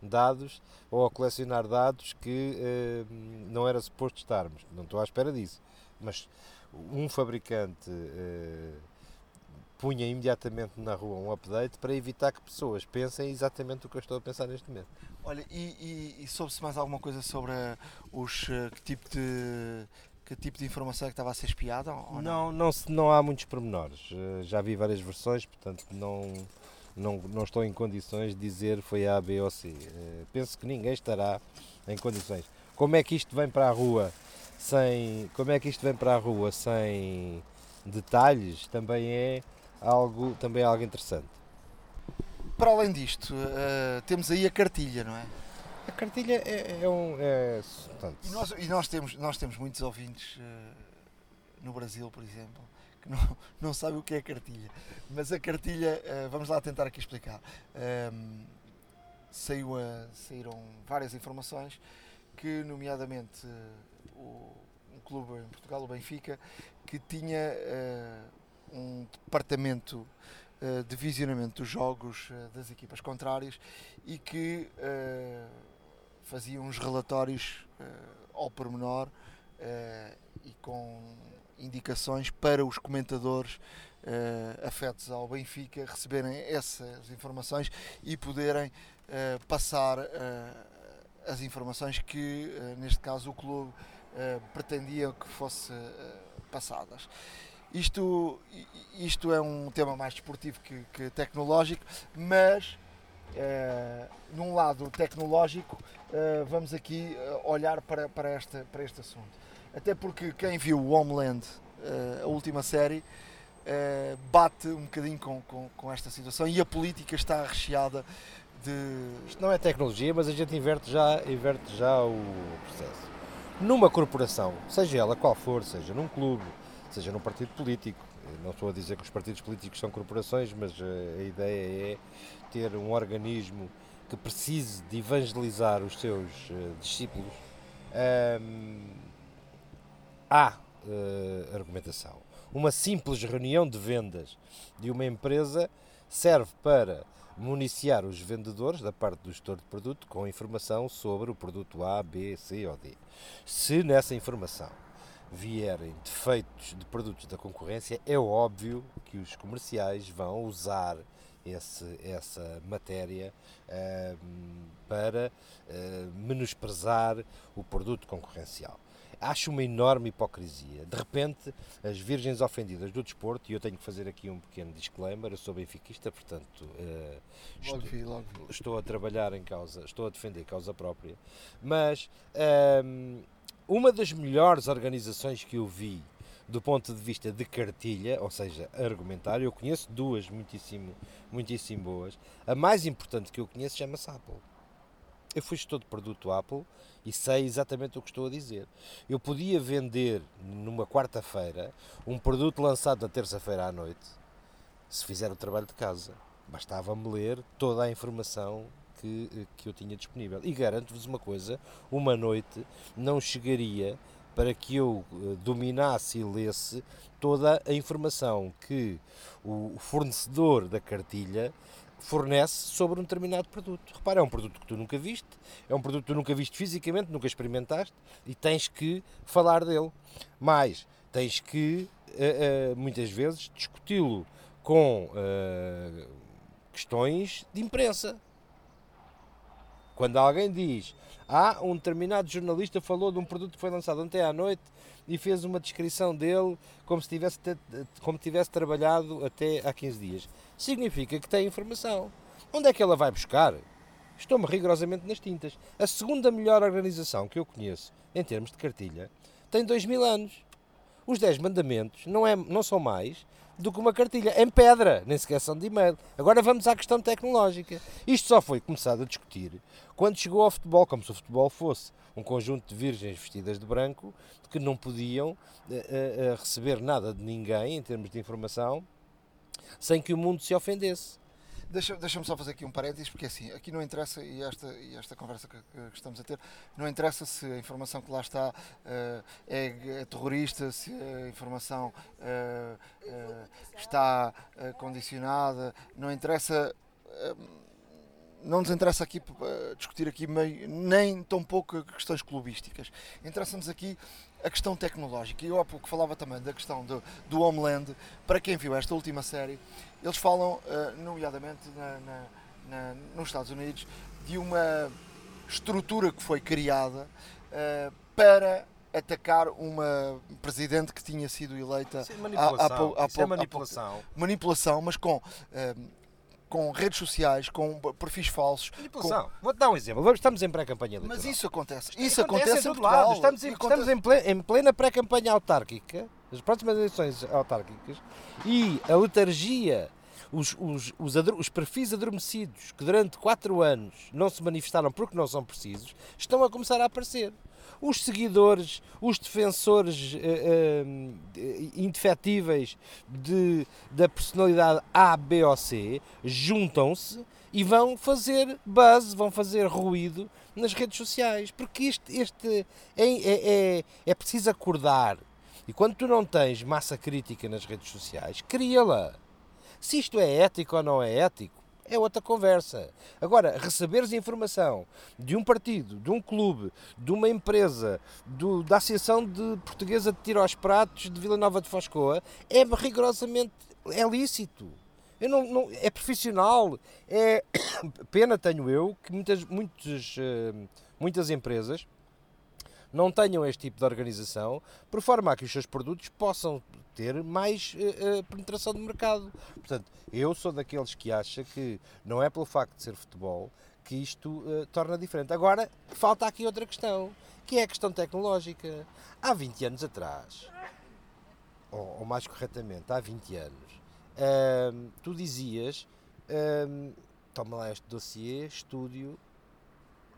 dados ou a colecionar dados que eh, não era suposto estarmos. Não estou à espera disso. Mas um fabricante eh, punha imediatamente na rua um update para evitar que pessoas pensem exatamente o que eu estou a pensar neste momento. Olha, e, e, e soube-se mais alguma coisa sobre uh, os uh, que tipo de que tipo de informação é que estava a ser espiada? Não, não, não, não há muitos pormenores. Uh, já vi várias versões, portanto não, não, não estou em condições de dizer foi A, B ou C. penso que ninguém estará em condições. Como é que isto vem para a rua sem. Como é que isto vem para a rua sem detalhes? Também é algo, também algo interessante. Para além disto, uh, temos aí a cartilha, não é? A cartilha é, é um. É, e, nós, e nós, temos, nós temos muitos ouvintes uh, no Brasil, por exemplo, que não, não sabem o que é a cartilha. Mas a cartilha, uh, vamos lá tentar aqui explicar. Um, saiu a, saíram várias informações que, nomeadamente, o, um clube em Portugal, o Benfica, que tinha um departamento uh, de visionamento dos jogos uh, das equipas contrárias e que uh, fazia uns relatórios ao pormenor e com indicações para os comentadores afetos ao Benfica receberem essas informações e poderem passar as informações que, neste caso, o clube pretendia que fossem passadas. Isto, isto é um tema mais desportivo que, que tecnológico, mas uh, num lado tecnológico uh, vamos aqui eh, olhar para, para, esta, para este assunto. Até porque quem viu Homeland, uh, a última série, bate um bocadinho com, com, com esta situação e a política está recheada de. Isto não é tecnologia, mas a gente inverte já, inverte já o processo. Numa corporação, seja ela qual for, seja num clube, seja num partido político. Não estou a dizer que os partidos políticos são corporações, mas eh, a ideia é ter um organismo que precise de evangelizar os seus uh, discípulos. Há uh, argumentação. Uma simples reunião de vendas de uma empresa serve para municiar os vendedores da parte do gestor de produto com informação sobre o produto A, B, C ou D. Se nessa informação vierem defeitos de produtos da concorrência, é óbvio que os comerciais vão usar esse, essa matéria uh, para uh, menosprezar o produto concorrencial. Acho uma enorme hipocrisia. De repente, as virgens ofendidas do desporto, e eu tenho que fazer aqui um pequeno disclaimer, eu sou benfiquista, portanto uh, estou, vi, estou, a trabalhar em causa, estou a defender causa própria, mas um, uma das melhores organizações que eu vi do ponto de vista de cartilha, ou seja, argumentário, eu conheço duas muitíssimo, muitíssimo boas. A mais importante que eu conheço chama-se Apple. Eu fui gestor de produto Apple e sei exatamente o que estou a dizer. Eu podia vender numa quarta-feira um produto lançado na terça-feira à noite, se fizer o trabalho de casa. Bastava-me ler toda a informação que, que eu tinha disponível. E garanto-vos uma coisa: uma noite não chegaria para que eu eh, dominasse e lesse toda a informação que o fornecedor da cartilha fornece sobre um determinado produto. Repara, é um produto que tu nunca viste, é um produto que tu nunca viste fisicamente, nunca experimentaste e tens que falar dele. Mas tens que, uh, muitas vezes, discuti-lo com questões de imprensa. Quando alguém diz ah, um determinado jornalista falou de um produto que foi lançado ontem à noite e fez uma descrição dele como se tivesse, como tivesse trabalhado até há 15 dias. Significa que tem informação. Onde é que ela vai buscar? Estou-me rigorosamente nas tintas. A segunda melhor organização que eu conheço em termos de cartilha tem 2 mil anos. Os 10 mandamentos não, é, não são mais do que uma cartilha em pedra, nem sequer são de e-mail. Agora vamos à questão tecnológica. Isto só foi começado a discutir quando chegou ao futebol, como se o futebol fosse um conjunto de virgens vestidas de branco que não podiam uh, uh, receber nada de ninguém em termos de informação sem que o mundo se ofendesse. Deixa-me deixa só fazer aqui um parênteses, porque assim, aqui não interessa, e esta, e esta conversa que, que, estamos a ter, não interessa se a informação que lá está uh, é, é, terrorista, se a informação uh, uh, está condicionada, não interessa não nos interessa aqui discutir aqui meio, nem tão pouco questões clubísticas. Interessa-nos aqui a questão tecnológica. E eu há pouco falava também da questão do, do Homeland. Para quem viu esta última série, eles falam, uh, nomeadamente na, na, na, nos Estados Unidos, de uma estrutura que foi criada uh, para atacar uma presidente que tinha sido eleita é manipulação, há, há, há, é manipulação. manipulação, mas com uh, com redes sociais, com perfis falsos. Manipulação. Com... Vou-te dar um exemplo. Estamos em pré-campanha Mas isso acontece. Isso acontece, acontece em todo lado. Estamos, em, acontece... estamos em plena, pré-campanha autárquica, as próximas eleições autárquicas, e a letargia, os, os, os, os perfis adormecidos que durante quatro anos não se manifestaram porque não são precisos, estão a começar a aparecer os seguidores, os defensores uh, uh, indefetíveis de, da personalidade A, B ou C juntam-se e vão fazer buzz, vão fazer ruído nas redes sociais, porque este, este é, é, é, é preciso acordar. E quando tu não tens massa crítica nas redes sociais, cria-la. Se isto é ético ou não é ético, é outra conversa. Agora, receberes informação de um partido, de um clube, de uma empresa, do, da Associação de Portuguesa de Tiro aos Pratos de Vila Nova de Foscoa, é rigorosamente é lícito. Eu não, não, é profissional. É (coughs) pena tenho eu que muitas, muitas, eh, muitas empresas não tenham este tipo de organização, por forma a que os seus produtos possam ter mais uh, penetração de mercado. Portanto, eu sou daqueles que acha que não é pelo facto de ser futebol que isto uh, torna diferente. Agora, falta aqui outra questão, que é a questão tecnológica. Há 20 anos atrás, ou, ou mais corretamente, há 20 anos, ehm, tu dizias, ehm, toma lá este dossiê, estúdio,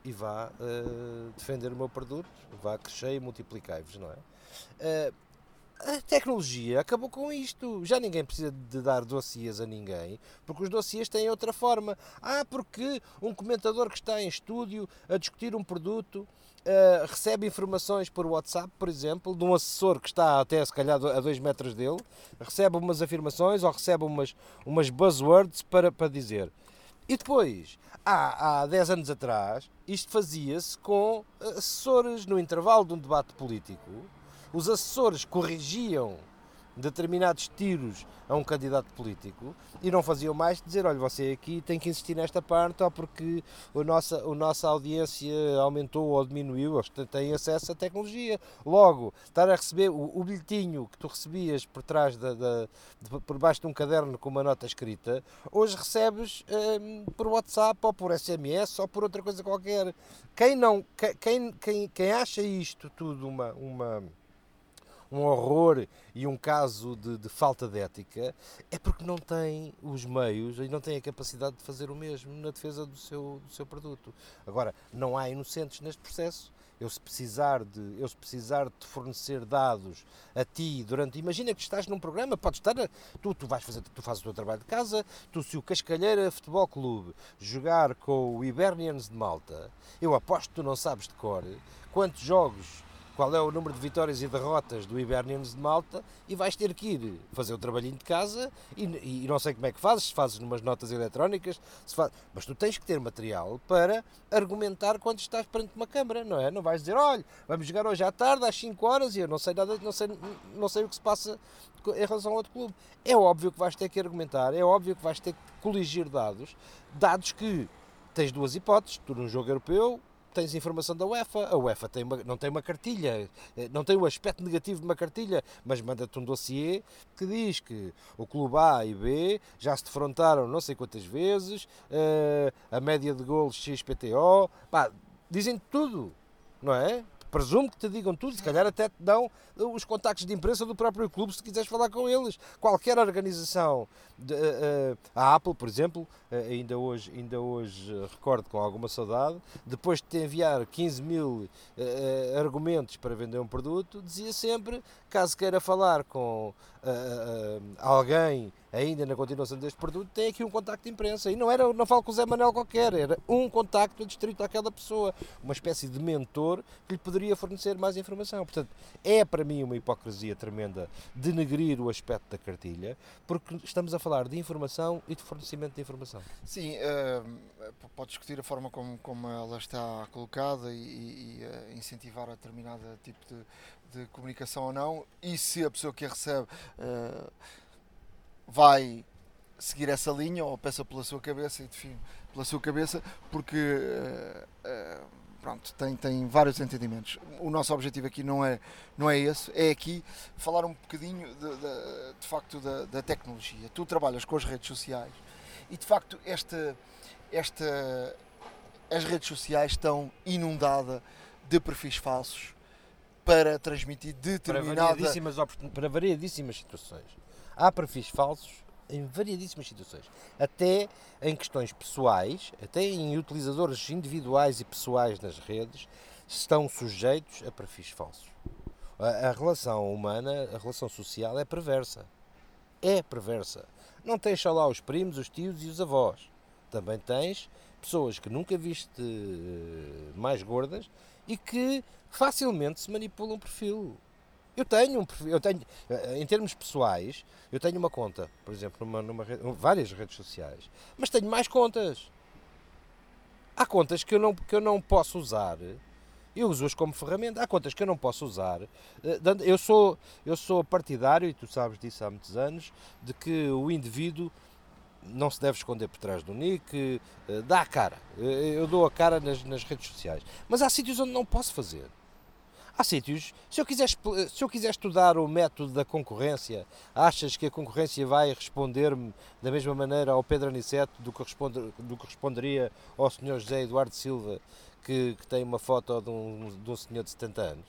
e vá uh, defender o meu produto, vá crescer e multiplicai-vos, não é? Uh, a tecnologia acabou com isto. Já ninguém precisa de dar dossiês a ninguém, porque os dossiês têm outra forma. Ah, porque um comentador que está em estúdio a discutir um produto uh, recebe informações por WhatsApp, por exemplo, de um assessor que está até se calhar a dois metros dele, recebe umas afirmações ou recebe umas, umas buzzwords para, para dizer. E depois, há, há 10 anos atrás, isto fazia-se com assessores no intervalo de um debate político. Os assessores corrigiam determinados tiros a um candidato político e não faziam mais dizer, olha, você aqui tem que insistir nesta parte ou porque a nossa, a nossa audiência aumentou ou diminuiu, eles têm acesso à tecnologia. Logo, estar a receber o, o bilhetinho que tu recebias por trás da, da de, por baixo de um caderno com uma nota escrita, hoje recebes hum, por WhatsApp ou por SMS ou por outra coisa qualquer. Quem não, quem, quem, quem acha isto tudo uma, uma um horror e um caso de, de, falta de ética, é porque não tem os meios e não tem a capacidade de fazer o mesmo na defesa do seu, do seu produto. Agora, não há inocentes neste processo. Eu se precisar de, eu se precisar de fornecer dados a ti durante, imagina que estás num programa, podes estar, tu, tu vais fazer, tu fazes o teu trabalho de casa, tu se o Cascalheira Futebol Clube jogar com o Hibernians de Malta, eu aposto que tu não sabes de cor quantos jogos qual é o número de vitórias e derrotas do Hibernians de Malta e vais ter que ir fazer o trabalhinho de casa e, e não sei como é que fazes, se fazes numas notas eletrónicas, faz, mas tu tens que ter material para argumentar quando estás perante uma câmara, não é? Não vais dizer, olha, vamos jogar hoje à tarde às 5 horas e eu não sei nada, não sei, não sei o que se passa em relação ao outro clube. É óbvio que vais ter que argumentar, é óbvio que vais ter que coligir dados, dados que tens duas hipóteses, tu num jogo europeu tens informação da UEFA, a UEFA tem uma, não tem uma cartilha, eh, não tem o aspecto negativo de uma cartilha, mas manda-te um dossiê que diz que o clube A e B já se defrontaram não sei quantas vezes, uh, a média de golos XPTO, pá, dizem tudo, não é? Presumo que te digam tudo, se calhar até te dão os contactos de imprensa do próprio clube se quiseres falar com eles. Qualquer organização, de, uh, a Apple, por exemplo, uh, ainda hoje, ainda hoje uh, recordo com alguma saudade, depois de te enviar 15 mil argumentos para vender um produto, dizia sempre, caso queira falar com alguém ainda na continuação deste produto, tem aqui um contacto de imprensa. E não era, não falo com o Zé Manuel qualquer, era um contacto distrito àquela pessoa, uma espécie de mentor que lhe poderia fornecer mais informação. Portanto, é para mim uma hipocrisia tremenda denegrir o aspecto da cartilha, porque estamos a falar de informação e de fornecimento de informação. Sim, uh, pode discutir a forma como, como ela está colocada e, e incentivar a determinado tipo de, de, comunicação ou não, e se a pessoa que a recebe. Uh, vai seguir essa linha ou peça pela sua cabeça e define pela sua cabeça porque uh, uh, pronto, tem, tem vários entendimentos. O nosso objetivo aqui não é, não é esse, é aqui falar um bocadinho de, de, de facto da, da, tecnologia. Tu trabalhas com as redes sociais e de facto esta, esta, as redes sociais estão inundadas de perfis falsos para transmitir determinada... Para variadíssimas, para variadíssimas situações há perfis falsos em variedíssimas situações, até em questões pessoais, até em utilizadores individuais e pessoais nas redes, estão sujeitos a perfis falsos. A, a relação humana, a relação social é perversa. É perversa. Não tens só lá os primos, os tios e os avós. Também tens pessoas que nunca viste eh, mais gordas e que facilmente se manipulam um perfil. Eu tenho, eu tenho, eh, em termos pessoais, eu tenho uma conta, por exemplo, numa, numa várias redes sociais, mas tenho mais contas. Há contas que eu não, que eu não posso usar. Eu uso-as como ferramenta. Há contas que eu não posso usar. Eh, eu sou, eu sou partidário, e tu sabes disso há muitos anos, de que o indivíduo não se deve esconder por trás do nick, eh, dá a cara. Eu dou a cara nas, nas redes sociais. Mas há sítios onde não posso fazer. Há sítios, se eu, quiser, se eu quiser estudar o método da concorrência, achas que a concorrência vai responder-me da mesma maneira ao Pedro Aniceto do que, responde, do que responderia ao Sr. José Eduardo Silva, que, que tem uma foto de um, de um senhor de 70 anos?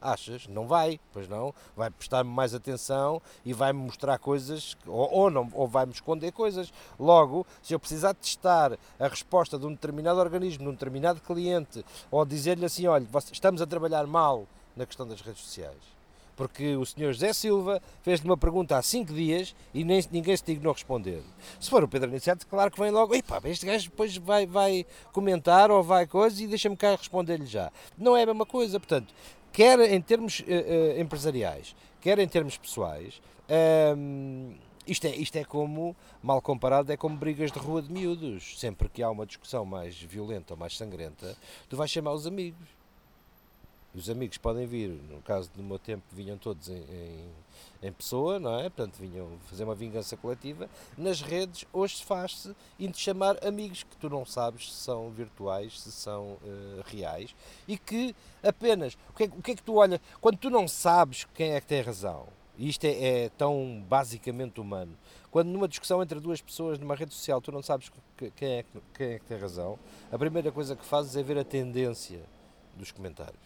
Achas? Não vai, pois não. Vai prestar-me mais atenção e vai-me mostrar coisas, ou, ou, ou vai-me esconder coisas. Logo, se eu precisar testar a resposta de um determinado organismo, de um determinado cliente, ou dizer-lhe assim: olha, estamos a trabalhar mal na questão das redes sociais. Porque o senhor José Silva fez-lhe uma pergunta há 5 dias e nem, ninguém se dignou responder. Se for o Pedro Aniceto, claro que vem logo, epá, este gajo depois vai, vai comentar ou vai coisa e deixa-me cá responder-lhe já. Não é a mesma coisa, portanto, quer em termos uh, empresariais, quer em termos pessoais, um, ehm, isto, é, isto é como, mal comparado, é como brigas de rua de miúdos. Sempre que há uma discussão mais violenta ou mais sangrenta, tu vais chamar os amigos. E os amigos podem vir, no caso do meu tempo, vinham todos em, em, em pessoa, não é? Portanto, vinham fazer uma vingança coletiva. Nas redes, hoje se faz-se indo chamar amigos que tu não sabes se são virtuais, se são uh, reais e que apenas. O que, é, o que é que tu olha. Quando tu não sabes quem é que tem razão, e isto é, é tão basicamente humano, quando numa discussão entre duas pessoas numa rede social tu não sabes quem é, quem é que tem razão, a primeira coisa que fazes é ver a tendência dos comentários.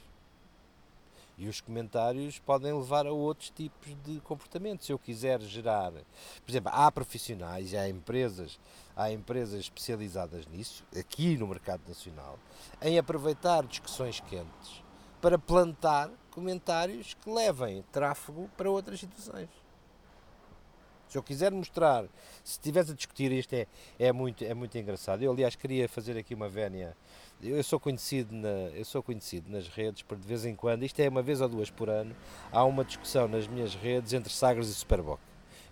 E os comentários podem levar a outros tipos de comportamentos. Se eu quiser gerar, por exemplo, há profissionais, há empresas, há empresas especializadas nisso, aqui no mercado nacional, em aproveitar discussões quentes para plantar comentários que levem tráfego para outras situações. Se eu quiser mostrar, se estivesse a discutir isto, é, é, muito, é muito engraçado. Eu, aliás, queria fazer aqui uma vénia eu sou conhecido na, eu sou conhecido nas redes por de vez em quando, isto é uma vez ou duas por ano, há uma discussão nas minhas redes entre Sagres e Superboc.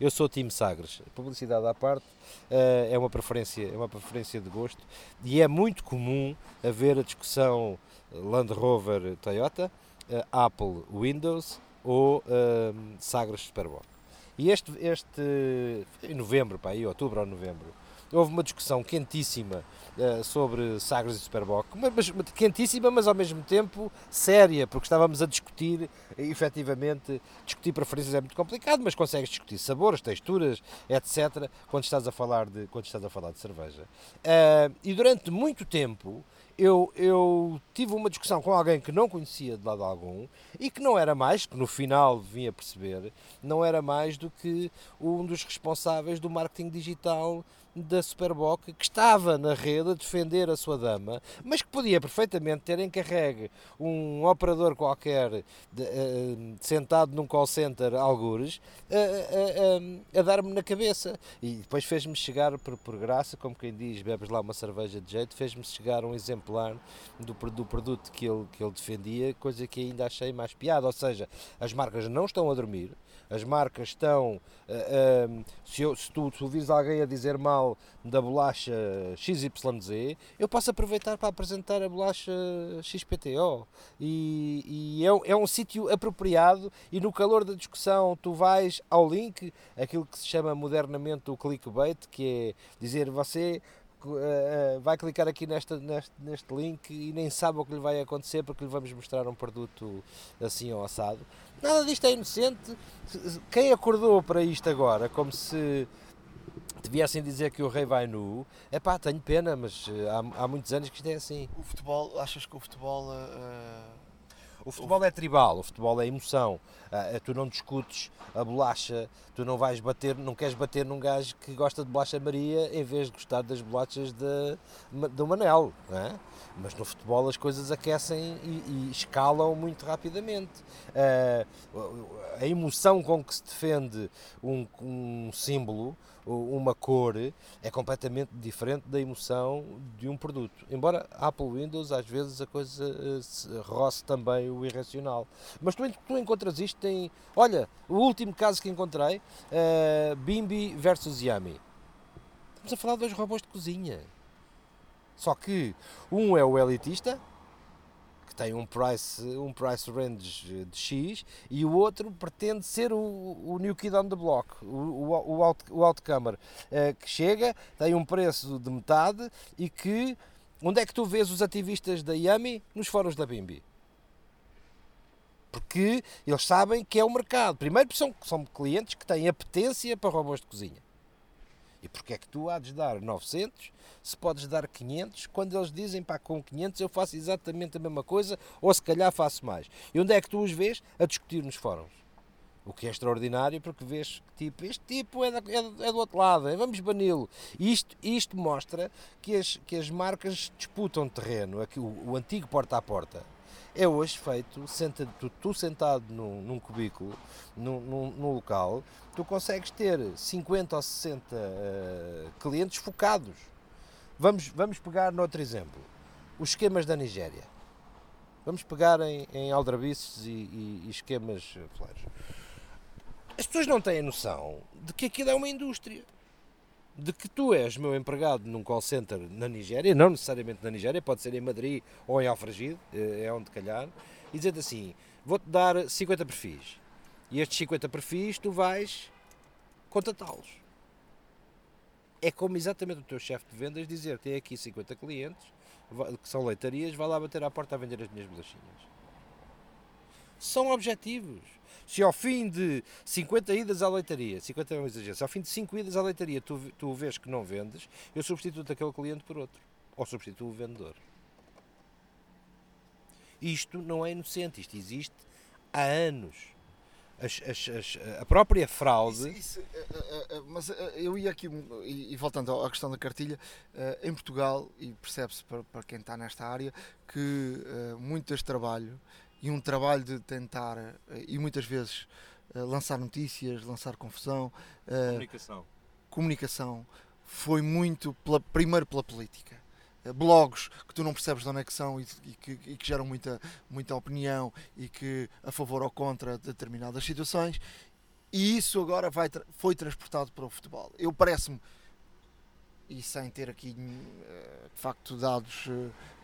Eu sou time Sagres, publicidade à parte, uh, é uma preferência, é uma preferência de gosto e é muito comum haver a discussão Land Rover Toyota, uh, Apple Windows ou Sagres Superboc. E este, este em novembro, para aí, outubro ou novembro, houve uma discussão quentíssima uh, sobre Sagres e Superboc, mas, mas, quentíssima, mas ao mesmo tempo séria, porque estávamos a discutir, efetivamente, discutir preferências é muito complicado, mas consegues discutir sabores, texturas, etc., quando estás a falar de, quando estás a falar de cerveja. Uh, e durante muito tempo eu, eu tive uma discussão com alguém que não conhecia de lado algum e que não era mais, que no final vim a perceber, não era mais do que um dos responsáveis do marketing digital da Superboc que estava na rede a defender a sua dama, mas que podia perfeitamente ter encarregue um operador qualquer de, uh, sentado num call center, algures, uh, uh, a dar-me na cabeça. E depois fez-me chegar, por, por graça, como quem diz, bebes lá uma cerveja de jeito, fez-me chegar um exemplar do, do produto que ele, que ele defendia, coisa que ainda achei mais piada. Ou seja, as marcas não estão a dormir, as marcas estão. Uh, uh, se, eu, se, tu, se ouvires alguém a dizer mal da bolacha XYZ, eu posso aproveitar para apresentar a bolacha XPTO. E, e é, é um sítio apropriado. E no calor da discussão, tu vais ao link, aquilo que se chama modernamente o clickbait, que é dizer você Uh, vai clicar aqui nesta, neste, neste link e nem sabe o que lhe vai acontecer porque lhe vamos mostrar um produto assim ou assado. Nada disto é inocente. Quem acordou para isto agora, como se te viessem dizer que o rei vai nu, é pá, tenho pena, mas eh, há, há muitos anos que isto é assim. O futebol, achas que o futebol. Uh, o futebol é tribal, o futebol é emoção. Uh, tu não discutes a bolacha, tu não vais bater, não queres bater num gajo que gosta de bolacha Maria em vez de gostar das bolachas de, do Manel. É? Mas no futebol as coisas aquecem e, e escalam muito rapidamente. Uh, a emoção com que se defende um, um símbolo uma cor é completamente diferente da emoção de um produto. Embora Apple Windows às vezes a coisa uh, roce também o irracional. Mas tu, tu encontras isto em. Olha, o último caso que encontrei, uh, Bimbi versus Yami. Estamos a falar de dois robôs de cozinha. Só que um é o elitista tem um price, um price range de X e o outro pretende ser o, o New Kid on the Block, o, o, o, out, o uh, que chega, tem um preço de metade e que. Onde é que tu vês os ativistas da Yami? Nos fóruns da Bimbi. Porque eles sabem que é o mercado. Primeiro, são, são clientes que têm apetência para robôs de cozinha. E porque é que tu há de dar 900 se podes dar 500 quando eles dizem pá, com 500 eu faço exatamente a mesma coisa ou se calhar faço mais. E onde é que tu os vês? A discutir nos fóruns. O que é extraordinário porque vês que tipo, este tipo é, da, é, é do outro lado, é, vamos bani-lo. Isto, isto mostra que as, que as marcas disputam terreno, aqui, o, o antigo porta a porta é hoje feito, senta, tu, tu sentado num, num cubículo, num, num, num, local, tu consegues ter 50 ou 60 uh, clientes focados. Vamos, vamos pegar noutro exemplo, os esquemas da Nigéria. Vamos pegar em, em aldrabices e, e, e esquemas flares. As pessoas não têm noção de que aquilo é uma indústria. De que tu és meu empregado num call center na Nigéria, não necessariamente na Nigéria, pode ser em Madrid ou em Alfragide, eh, é onde calhar, e dizer assim, vou-te dar 50 perfis, e estes 50 perfis tu vais contatá-los. É como exatamente o teu chefe de vendas dizer, tem aqui 50 clientes, que são leitarias, vai lá bater à porta a vender as minhas bolachinhas. São objetivos. Se ao fim de 50 idas à leitaria, 50 é um exagero, se ao fim de 5 idas à leitaria tu, tu vês que não vendes, eu substituo aquele cliente por outro. Ou substituo o vendedor. Isto não é inocente, isto existe há anos. As, as, as, a própria fraude. Isso, isso, uh, uh, uh, mas eu ia aqui, e, e, voltando à questão da cartilha, em Portugal, e percebe-se para, para, quem está nesta área, que muito deste trabalho e um trabalho de tentar, eh, e muitas vezes, eh, lançar notícias, lançar confusão. Eh, comunicação. Comunicação. Foi muito, pela, primeiro pela política. Blogs que tu não percebes de onde é que são e, e, que, e que, geram muita, muita opinião e que a favor ou contra determinadas situações. E isso agora vai, foi transportado para o futebol. Eu parece-me, e sem ter aqui de facto dados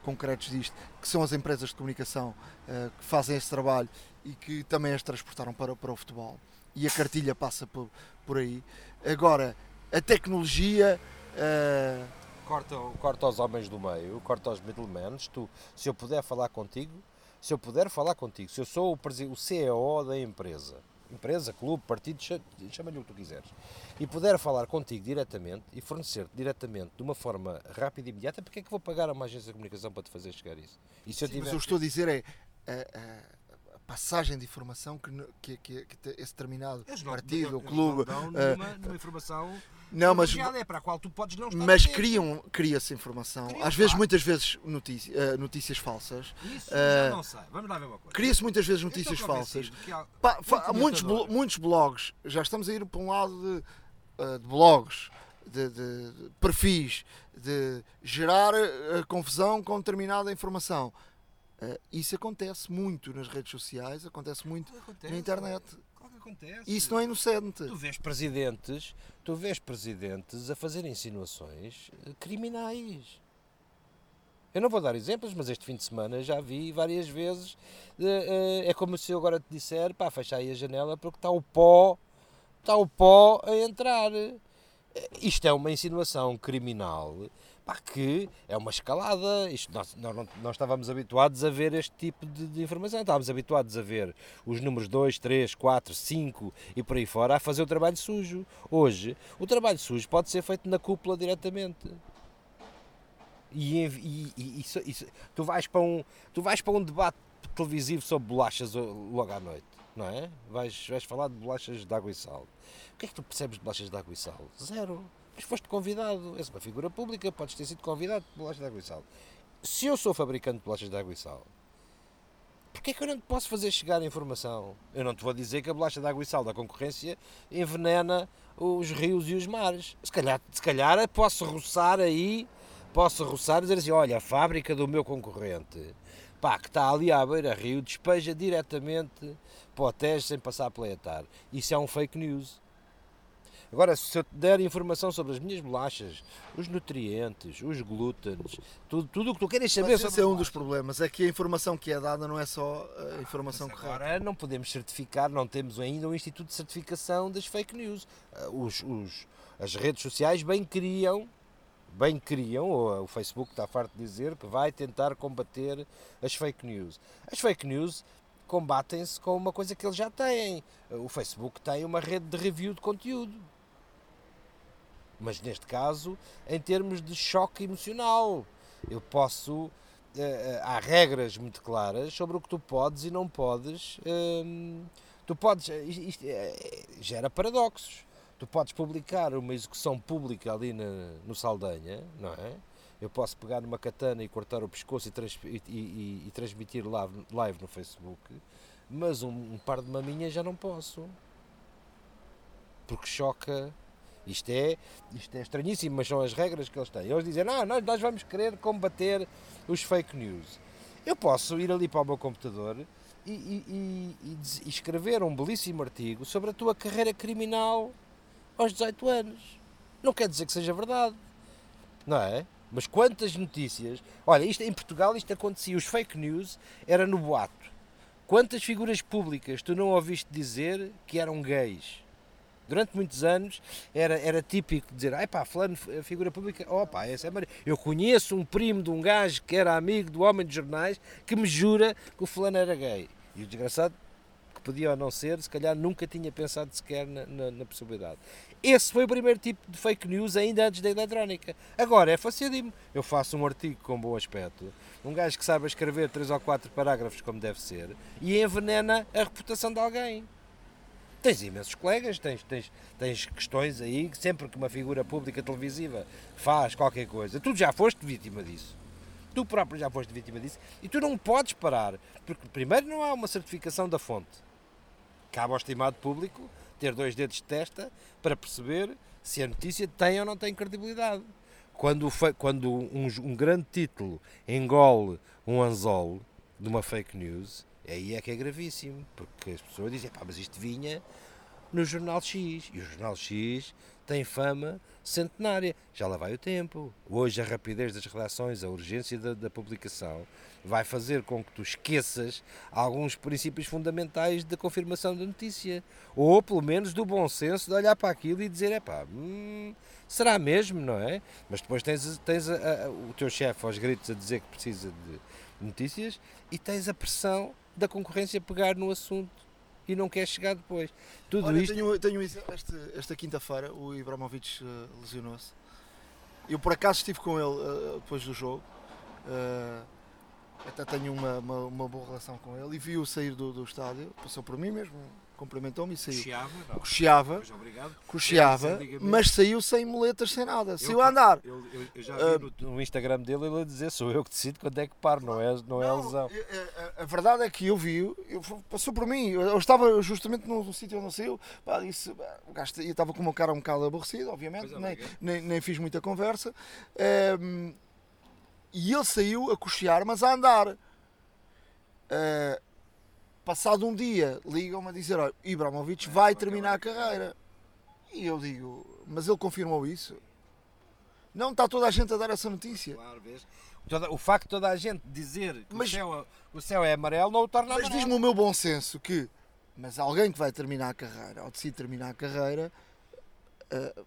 concretos disto, que são as empresas de comunicação uh, que fazem esse trabalho e que também as transportaram para, para o futebol. E a cartilha passa por, por aí. Agora, a tecnologia. Corta, corta os homens do meio, corta os middlemen. Se eu puder falar contigo, se eu puder falar contigo, se eu sou o, o CEO da empresa, empresa, clube, partido, chama-lhe o que tu quiseres, e puder falar contigo diretamente e fornecer-te diretamente de uma forma rápida e imediata, porque é que vou pagar a uma agência de comunicação para te fazer chegar isso? E se eu Sim, tiver... Mas eu estou a dizer é a, a passagem de informação que, que, que, que esse determinado partido ou clube. Não, numa, numa informação não, mas, é para a qual tu podes não estar Mas criam, cria-se informação. Criam, Às vezes, claro. muitas vezes, notícia, uh, notícias falsas. Isso uh, não sei. Vamos lá ver uma coisa. Cria-se muitas vezes notícias falsas. Há, Pá, há muitos, blo muitos blogs. Já estamos a ir para um lado de, uh, de blogs, de, de, de, perfis, de gerar confusão com determinada informação. Isso acontece muito nas redes sociais, acontece muito acontece, na internet acontece. Isso não é inocente. Tu vês presidentes, tu vês presidentes a fazer insinuações eh, criminais. Eu não vou dar exemplos, mas este fim de semana já vi várias vezes. Eh, é como se eu agora te disser, pá, fecha aí a janela porque está o pó, está o pó a entrar. Eh, isto é uma insinuação criminal pá, que é uma escalada. Isto, nós, nós, não, nós estávamos habituados a ver este tipo de, de, informação, estávamos habituados a ver os números 2, 3, 4, 5 e por aí fora a fazer o trabalho sujo. Hoje, o trabalho sujo pode ser feito na cúpula diretamente. E, e, e isso, isso, tu, vais para um, tu vais para um debate televisivo sobre bolachas logo à noite, não é? Vais, vais falar de bolachas de água e sal. O que é que tu percebes de bolachas de água e sal? Zero. Mas foste convidado, és uma figura pública, podes ter sido convidado por bolachas de água e sal. Se eu sou fabricante de bolachas de água e sal, porquê é que eu não te posso fazer chegar a informação? Eu não te vou dizer que a bolacha de água e sal da concorrência envenena os rios e os mares. Se calhar, se calhar posso roçar aí, posso roçar e dizer assim, olha, a fábrica do meu concorrente, pá, que está ali à beira-rio, despeja diretamente para o Tejo sem passar pela etar. Isso é um fake news. Agora, se eu te der informação sobre as minhas bolachas, os nutrientes, os glútenes, tudo, tudo o que tu queres saber Mas sobre esse é um dos problemas, é que a informação que é dada não é só a informação Mas correta. Agora não podemos certificar, não temos ainda um instituto de certificação das fake news. Ah, os, os, as redes sociais bem criam bem criam, ou o Facebook está farto de dizer, que vai tentar combater as fake news. As fake news combatem-se com uma coisa que eles já têm. O Facebook tem uma rede de review de conteúdo mas neste caso em termos de choque emocional. Eu posso. Uh, há regras muito claras sobre o que tu podes e não podes. Uh, tu podes. Isto, uh, gera paradoxos. Tu podes publicar uma execução pública ali na, no Saldanha, não é? Eu posso pegar numa katana e cortar o pescoço e, trans, e, e, e transmitir live, live, no Facebook, mas um, um par de maminhas já não posso. Porque choca isto é, isto é estranhíssimo, mas são as regras que eles têm. Eles dizem, não, nós, nós vamos querer combater os fake news. Eu posso ir ali para o meu computador e, e, e, e escrever um belíssimo artigo sobre a tua carreira criminal aos 18 anos. não quer dizer que seja verdade. Não é? Mas quantas notícias. Olha, isto, em Portugal isto acontecia. Os fake news era no boato. Quantas figuras públicas tu não ouviste dizer que eram gays? Durante muitos anos era, era típico dizer, ai pá, fulano, figura pública, opa, essa é Maria. Eu conheço um primo de um gajo que era amigo do homem de jornais que me jura que o fulano era gay. E o desgraçado, que podia ou não ser, se calhar nunca tinha pensado sequer na, na, na possibilidade. Esse foi o primeiro tipo de fake news ainda antes da eletrónica. Agora é facílimo. Eu faço um artigo com bom aspecto, um gajo que saiba escrever três ou quatro parágrafos como deve ser e envenena a reputação de alguém. Tens imensos colegas, tens, tens, tens questões aí que sempre que uma figura pública televisiva faz qualquer coisa, tu já foste vítima disso. Tu próprio já foste vítima disso e tu não podes parar, porque primeiro não há uma certificação da fonte. Cabe ao estimado público ter dois dedos de testa para perceber se a notícia tem ou não tem credibilidade. Quando, quando um, um grande título engole um anzol de uma fake news, Aí é que é gravíssimo, porque as pessoas dizem, pá, mas isto vinha no Jornal X, e o Jornal X tem fama centenária, já lá vai o tempo. Hoje a rapidez das redações, a urgência da, da publicação, vai fazer com que tu esqueças alguns princípios fundamentais da confirmação da notícia, ou pelo menos do bom senso de olhar para aquilo e dizer, é pá, hum, será mesmo, não é? Mas depois tens, tens a, a, o teu chefe aos gritos a dizer que precisa de notícias e tens a pressão da concorrência pegar no assunto e não quer chegar depois. Tudo Olha, isto... tenho, tenho este, esta quinta-feira, o Ibrahimovic uh, lesionou-se. Eu por acaso estive com ele uh, depois do jogo. Uh, até tenho uma, uma, uma, boa relação com ele e vi-o sair do, do estádio, passou por mim mesmo, cumprimentou-me e saiu. Cocheava, não. Cocheava, cocheava mas saiu sem moletas, sem nada. Eu, saiu a andar. Eu, eu, eu já vi uh, no, Instagram dele ele a dizer: sou eu que decido quando é que paro, não é, não, é a lesão. A, a, verdade é que eu vi, passou por mim. Eu, estava justamente no, no sítio onde saiu. Pá, disse, o gajo, eu estava com uma cara um bocado aborrecida, obviamente, é, nem, nem, nem, fiz muita conversa. Um, e ele saiu a cochear, mas a andar. Uh, Passado um dia, ligam-me a dizer: olha, Ibrahimovic vai terminar a carreira. E eu digo: mas ele confirmou isso? Não está toda a gente a dar essa notícia. Claro, vês? o facto de toda a gente dizer que mas, o, céu, é, o céu é amarelo não o torna Mas diz-me o meu bom senso que, mas alguém que vai terminar a carreira, ou decide terminar a carreira, uh,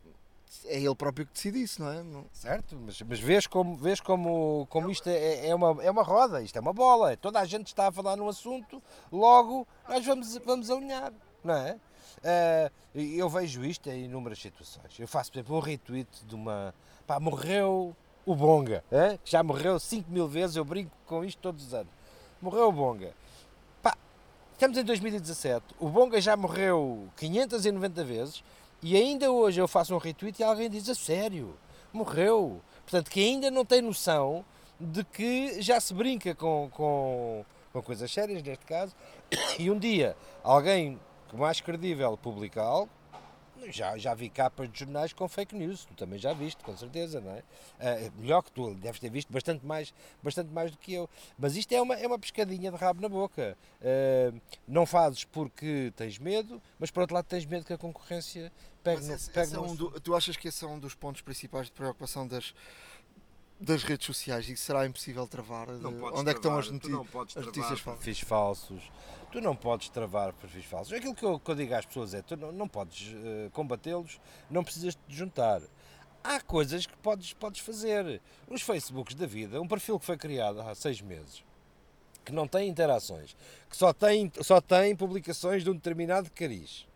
é ele próprio que decide isso, não é? Não... Certo, mas, mas vês como, vês como, como isto é, é, uma, é uma roda, isto é uma bola, toda a gente está a falar num assunto, logo nós vamos, vamos alinhar, não é? Uh, eu vejo isto em inúmeras situações. Eu faço, por exemplo, um retweet de uma. Pá, morreu o Bonga, é? já morreu 5 mil vezes, eu brinco com isto todos os anos. Morreu o Bonga. Pá, estamos em 2017, o Bonga já morreu 590 vezes e ainda hoje eu faço um retweet e alguém diz a sério, morreu. Portanto, que ainda não tem noção de que já se brinca com, com, com coisas sérias, neste caso, (coughs) e um dia alguém mais credível publica algo, já, já vi capas de jornais com fake news, tu também já viste, com certeza, não é? Uh, melhor que tu, deves ter visto bastante mais, bastante mais do que eu. Mas isto é uma, é uma pescadinha de rabo na boca. Uh, não fazes porque tens medo, mas por outro lado tens medo que a concorrência pegue mas esse, no, pegue esse é um do, Tu achas que esse é um dos pontos principais de preocupação das das redes sociais e será impossível travar onde travar, é que estão as, as notícias falsas. falsos tu não podes travar perfis falsos. Aquilo que eu, que eu digo às pessoas é: tu não, não podes uh, combatê-los, não precisas te juntar. Há coisas que podes, podes fazer. Os Facebooks da vida, um perfil que foi criado há seis meses, que não tem interações, que só tem, só tem publicações de um determinado cariz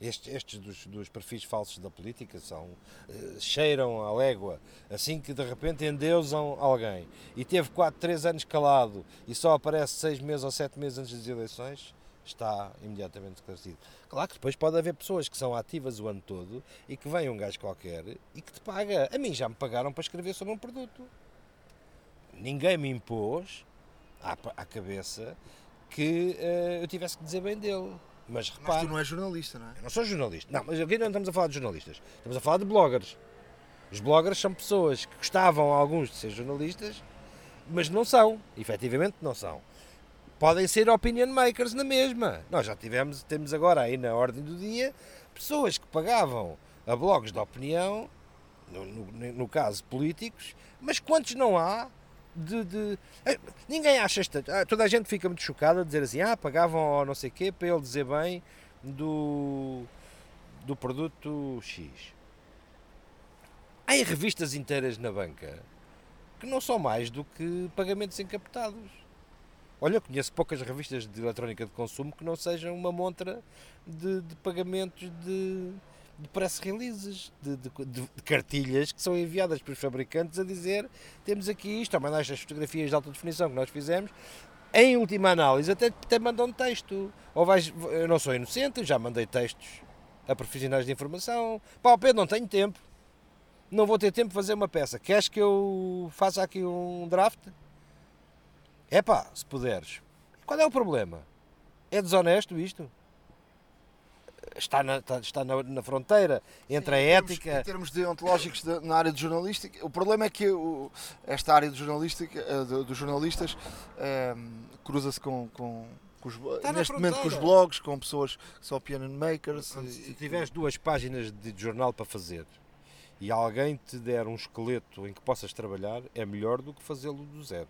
estes, estes dos, dos, perfis falsos da política são uh, cheiram a légua, assim que de repente endeusam alguém e teve 4, 3 anos calado e só aparece 6 meses ou 7 meses antes das eleições, está imediatamente esclarecido. Claro que depois pode haver pessoas que são ativas o ano todo e que vem um gajo qualquer e que te paga. A mim já me pagaram para escrever sobre um produto. Ninguém me impôs à, à cabeça que uh, eu tivesse que dizer bem dele. Mas repare. Mas tu não és jornalista, não é? Eu não sou jornalista. Não, mas aqui não estamos a falar de jornalistas. Estamos a falar de bloggers. Os bloggers são pessoas que gostavam, alguns, de ser jornalistas, mas não são. Efetivamente não são. Podem ser opinion makers na mesma. Nós já tivemos, temos agora aí na ordem do dia, pessoas que pagavam a blogs de opinião no, no, no caso políticos, mas quantos não há de, de, eh, ninguém acha esta. Ah, toda a gente fica muito chocada a dizer assim, ah, pagavam ou não sei o quê para ele dizer bem do, do produto X. Há revistas inteiras na banca que não são mais do que pagamentos encapotados. Olha, eu conheço poucas revistas de eletrónica de consumo que não sejam uma montra de, de pagamentos de, de press releases, de, de, de, cartilhas que são enviadas pelos fabricantes a dizer temos aqui isto, ou mandar estas fotografias de alta definição que nós fizemos, em última análise até, até mandam texto. Ou vais, eu não sou inocente, já mandei textos a profissionais de informação. Pá, Pedro, não tenho tempo. Não vou ter tempo de fazer uma peça. Queres que eu faça aqui um draft? É pá, se puderes. Qual é o problema? É desonesto isto? Está na, está na, na fronteira entre Sim, a ética. Em termos deontológicos de, na área de jornalística, o problema é que o, esta área de jornalística, eh, dos jornalistas um, ehm, cruza-se com, com, com os, neste momento com os blogs, com pessoas que são opinion makers. Se tiveres duas páginas de jornal para fazer e alguém te der um esqueleto em que possas trabalhar, é melhor do que fazê-lo do zero.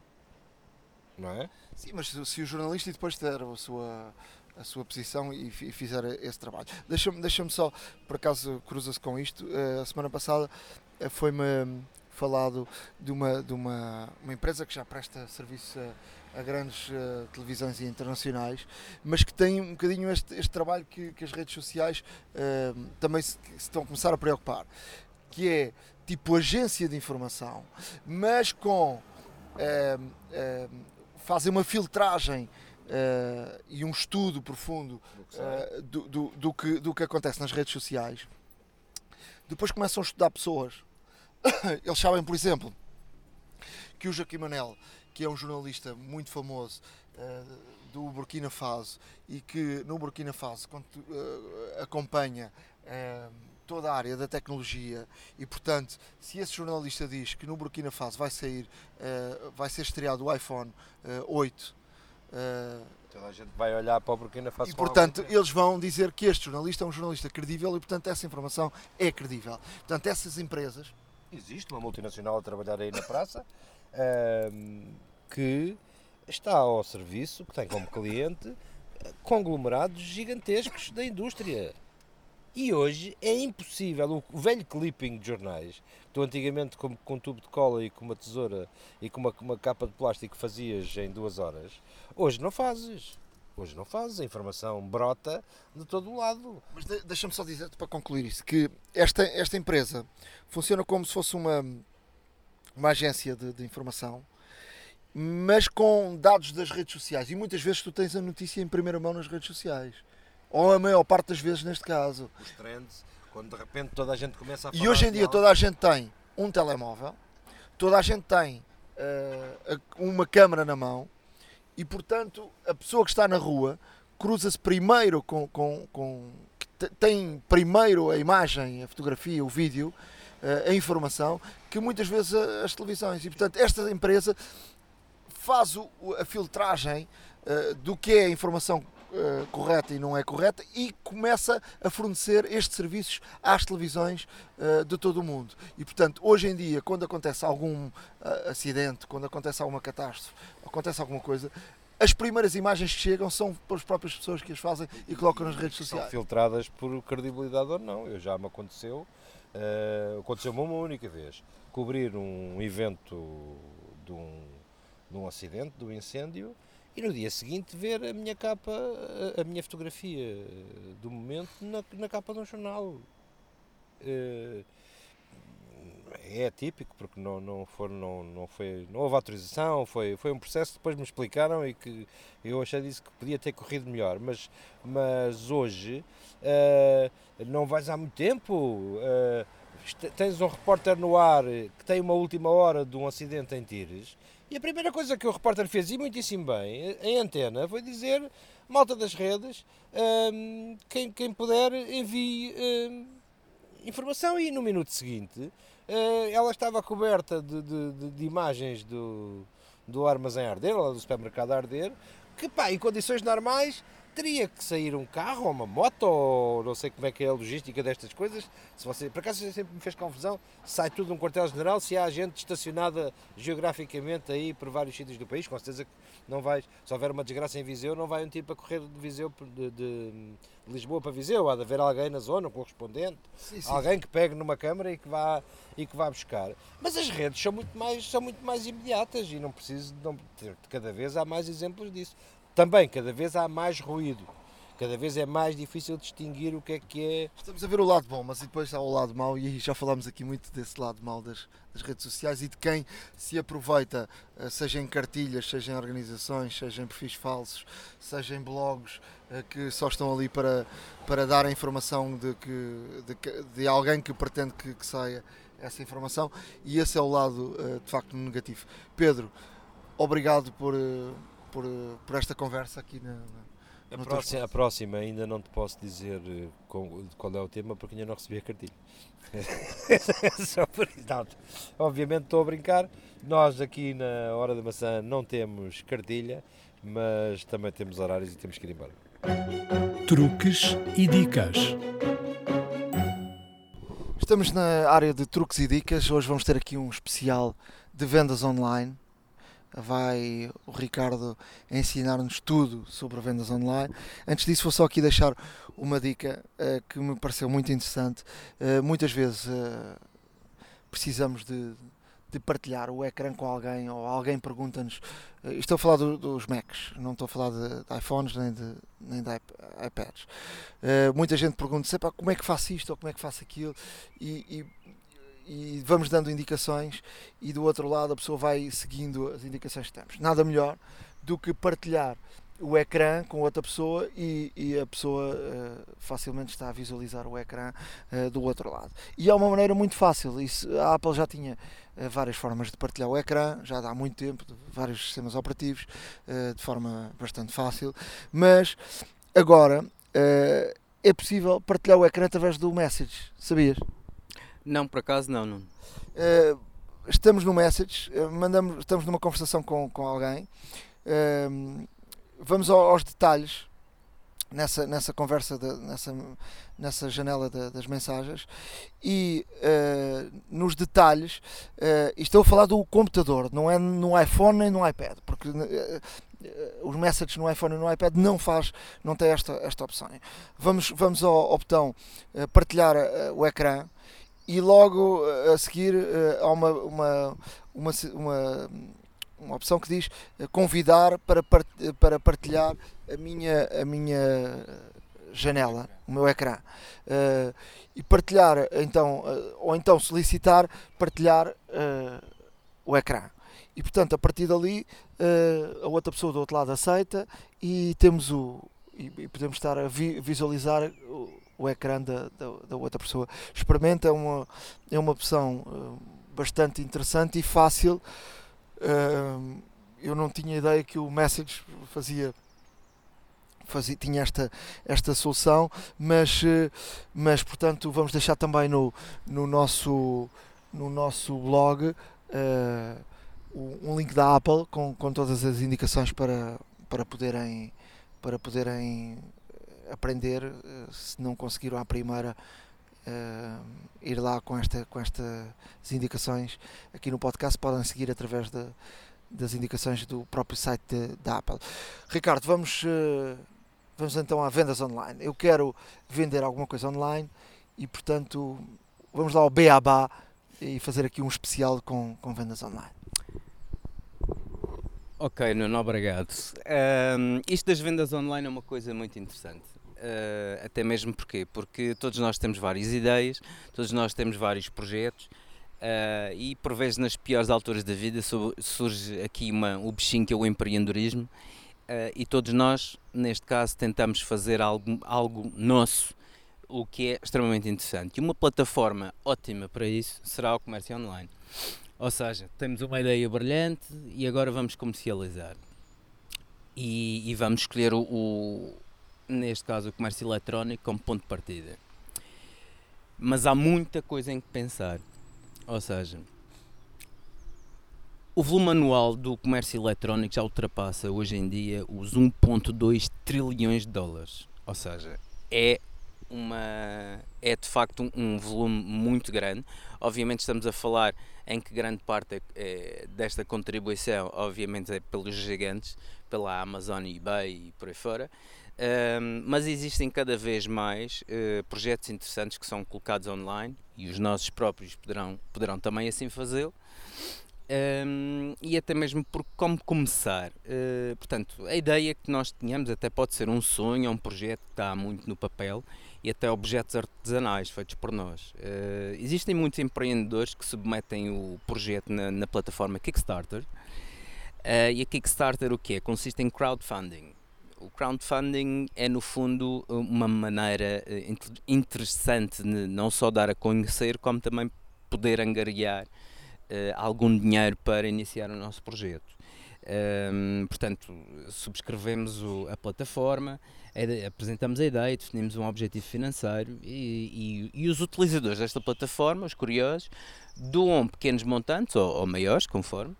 Não é? Sim, mas se, se o jornalista depois der a sua a sua posição e, e fizer esse trabalho. Deixa-me deixa só, por acaso cruza-se com isto, eh, a semana passada eh, foi-me falado de uma, de uma, uma empresa que já presta serviço a, a grandes uh, televisões internacionais, mas que tem um bocadinho este, este trabalho que, que as redes sociais uh, também se, se, estão a começar a preocupar, que é tipo agência de informação, mas com uh, fazem uma filtragem uh, e um estudo profundo uh, do, do, do, que, do que acontece nas redes sociais, depois começam a estudar pessoas. (coughs) Eles sabem, por exemplo, que o Joaquim Manel, que é um jornalista muito famoso uh, do Burkina Faso e que no Burkina Faso acompanha toda a área da tecnologia e portanto se esse jornalista diz que no Burkina Faso vai sair uh, vai ser estreado o iPhone uh, 8 Uh, Toda a gente vai olhar para o Burkina Faso. E portanto, eles vão dizer que este jornalista é um jornalista credível e portanto essa informação é credível. Portanto, essas empresas. Existe uma multinacional a trabalhar aí na praça uh, que está ao serviço, que tem como cliente conglomerados gigantescos da indústria. E hoje é impossível. O velho clipping de jornais, tu antigamente com, com um tubo de cola e com uma tesoura e com uma, uma capa de plástico fazias em duas horas, hoje não fazes. Hoje não fazes, a informação brota de todo o lado. Mas de, deixa-me só dizer-te para concluir isso, que esta, esta empresa funciona como se fosse uma, uma agência de, de informação, mas com dados das redes sociais. E muitas vezes tu tens a notícia em primeira mão nas redes sociais. Ou a maior parte das vezes neste caso. Os trends, quando de repente toda a gente começa a falar. E hoje em dia toda a gente tem um telemóvel, toda a gente tem uh, uma câmera na mão e portanto a pessoa que está na rua cruza-se primeiro com, com, com tem primeiro a imagem, a fotografia, o vídeo, uh, a informação, que muitas vezes as televisões. E portanto esta empresa faz o, a filtragem uh, do que é a informação uh, correta e não é correta e começa a fornecer estes serviços às televisões uh, de todo o mundo. E portanto, hoje em dia, quando acontece algum uh, acidente, quando acontece alguma catástrofe, acontece alguma coisa, as primeiras imagens que chegam são pelas próprias pessoas que as fazem e colocam nas redes sociais. São filtradas por credibilidade ou não. Eu já me aconteceu, uh, aconteceu-me uma única vez, cobrir um evento de um, de um acidente, de um incêndio, e no dia seguinte ver a minha capa, a, minha fotografia do momento na, na capa de um jornal. Uh, é típico porque não, não, for, não, não, foi, não houve autorização, foi, foi um processo que depois me explicaram e que eu achei disso que podia ter corrido melhor, mas, mas hoje uh, não vais há muito tempo, uh, tens um repórter no ar que tem uma última hora de um acidente em Tires e a primeira coisa que o repórter fez, e muitíssimo bem, em antena, foi dizer: malta das redes, um, quem, quem puder envie um, informação. E no minuto seguinte, uh, ela estava coberta de, de, de, de, imagens do, do armazém arder, ou do supermercado arder, que pá, em condições normais teria que sair um carro ou uma moto ou não sei como é que é a logística destas coisas. Se você, por acaso sempre me fez confusão, sai tudo num quartel-general se há gente estacionada geograficamente aí por vários sítios do país, com certeza que não vai, se houver uma desgraça em Viseu, não vai um tipo a correr de Viseu de, de, de Lisboa para Viseu, há de haver alguém na zona, um correspondente, sim, sim. alguém que pegue numa câmara e que vá e que vá buscar. Mas as redes são muito mais são muito mais imediatas e não preciso não, cada vez há mais exemplos disso. Também, cada vez há mais ruído. Cada vez é mais difícil distinguir o que é que é. Estamos a ver o lado bom, mas depois há o lado mau, e já falámos aqui muito desse lado mau das, das redes sociais e de quem se aproveita, eh, seja em cartilhas, seja em organizações, seja em perfis falsos, seja em blogs, eh, que só estão ali para, para dar a informação de, que, de, de alguém que pretende que, que saia essa informação, e esse é o lado eh, de facto negativo. Pedro, obrigado por por, por esta conversa aqui na, a próxima, a próxima, ainda não te posso dizer eh, qual é o tema porque ainda não recebi a cartilha. (laughs) Só por isso. Não, obviamente estou a brincar. Nós aqui na Hora da Maçã não temos cartilha, mas também temos horários e temos que ir embora. Truques e dicas. Estamos na área de truques e dicas. Hoje vamos ter aqui um especial de vendas online vai o Ricardo ensinar-nos tudo sobre vendas online. Antes disso, vou só aqui deixar uma dica uh, que me pareceu muito interessante. Uh, muitas vezes uh, precisamos de, de, partilhar o ecrã com alguém ou alguém pergunta-nos. estou a falar do, dos Macs, não estou a falar de, de iPhones nem de, nem de iPads. muita gente pergunta sempre como é que faço isto ou como é que faço aquilo e, e e vamos dando indicações e do outro lado a pessoa vai seguindo as indicações que temos. Nada melhor do que partilhar o ecrã com outra pessoa e, e a pessoa uh, facilmente está a visualizar o ecrã uh, do outro lado. E é uma maneira muito fácil. Isso, a Apple já tinha uh, várias formas de partilhar o ecrã, já há muito tempo, de vários sistemas operativos, de forma bastante fácil, mas agora é possível partilhar o ecrã através do Message, sabias? Não, por acaso não. não. Uh, estamos no message, uh, mandamos, estamos numa conversação com, com alguém, uh, vamos ao, aos detalhes nessa, nessa conversa, de, nessa, nessa janela de, das mensagens e nos detalhes, estou a falar do computador, não é no iPhone nem no iPad, porque os messages no iPhone e no iPad não faz, não tem esta, esta opção. Vamos, vamos ao, ao botão partilhar o ecrã e logo eh, a seguir eh, há uma, uma, uma, uma, uma opção que diz eh, convidar para, para partilhar a minha, a minha janela, o meu ecrã. e partilhar, então, ou então solicitar partilhar o ecrã. E portanto, a partir dali, a outra pessoa do outro lado aceita e temos o. E podemos estar a visualizar o ecrã da, da, da, outra pessoa. Experimenta, é uma, é uma opção uh, bastante interessante e fácil. Uh, eu não tinha ideia que o Message fazia, fazia tinha esta, esta solução, mas, uh, mas portanto vamos deixar também no, no, nosso, no nosso blog um link da Apple com, com todas as indicações para, para poderem para poderem aprender, eh, se não conseguiram à primeira uh, ir lá com, esta, com estas indicações aqui no podcast, podem seguir através de, das indicações do próprio site da Apple. Ricardo, vamos, uh, vamos então a vendas online. Eu quero vender alguma coisa online e, portanto, vamos lá ao Beabá e fazer aqui um especial com, com vendas online. Ok, Nuno, obrigado. Um, isto das vendas online é uma coisa muito interessante. Uh, até mesmo porquê? Porque todos nós temos várias ideias, todos nós temos vários projetos uh, e por vezes nas piores alturas da vida surge aqui uma, o bichinho que é o empreendedorismo uh, e todos nós, neste caso, tentamos fazer algo, algo nosso, o que é extremamente interessante. E uma plataforma ótima para isso será o comércio online. Ou seja, temos uma ideia brilhante e agora vamos comercializar. E, e vamos escolher o neste caso o comércio eletrónico, como ponto de partida. Mas há muita coisa em que pensar. Ou seja, O volume anual do comércio eletrónico já ultrapassa hoje em dia os 1,2 trilhões de dólares. Ou seja, é uma é de facto um, um, volume muito grande. Obviamente estamos a falar em que grande parte é, é, desta contribuição, obviamente, é pelos gigantes, pela Amazon eBay e por aí fora. Um, mas existem cada vez mais uh, projetos interessantes que são colocados online e os nossos próprios poderão, poderão também assim fazê-lo. Um, e até mesmo por como começar. Uh, portanto, a ideia que nós tínhamos até pode ser um sonho, um projeto que está muito no papel e até objetos artesanais feitos por nós. Uh, existem muitos empreendedores que submetem o projeto na, na plataforma Kickstarter. Uh, e a Kickstarter o que é? Consiste em crowdfunding. O crowdfunding é no fundo uma maneira interessante de não só dar a conhecer, como também poder angariar uh, algum dinheiro para iniciar o nosso projeto. Um, portanto, subscrevemos o, a plataforma, apresentamos a ideia, definimos um objetivo financeiro e, e, e, os utilizadores desta plataforma, os curiosos, doam pequenos montantes ou, ou maiores, conforme,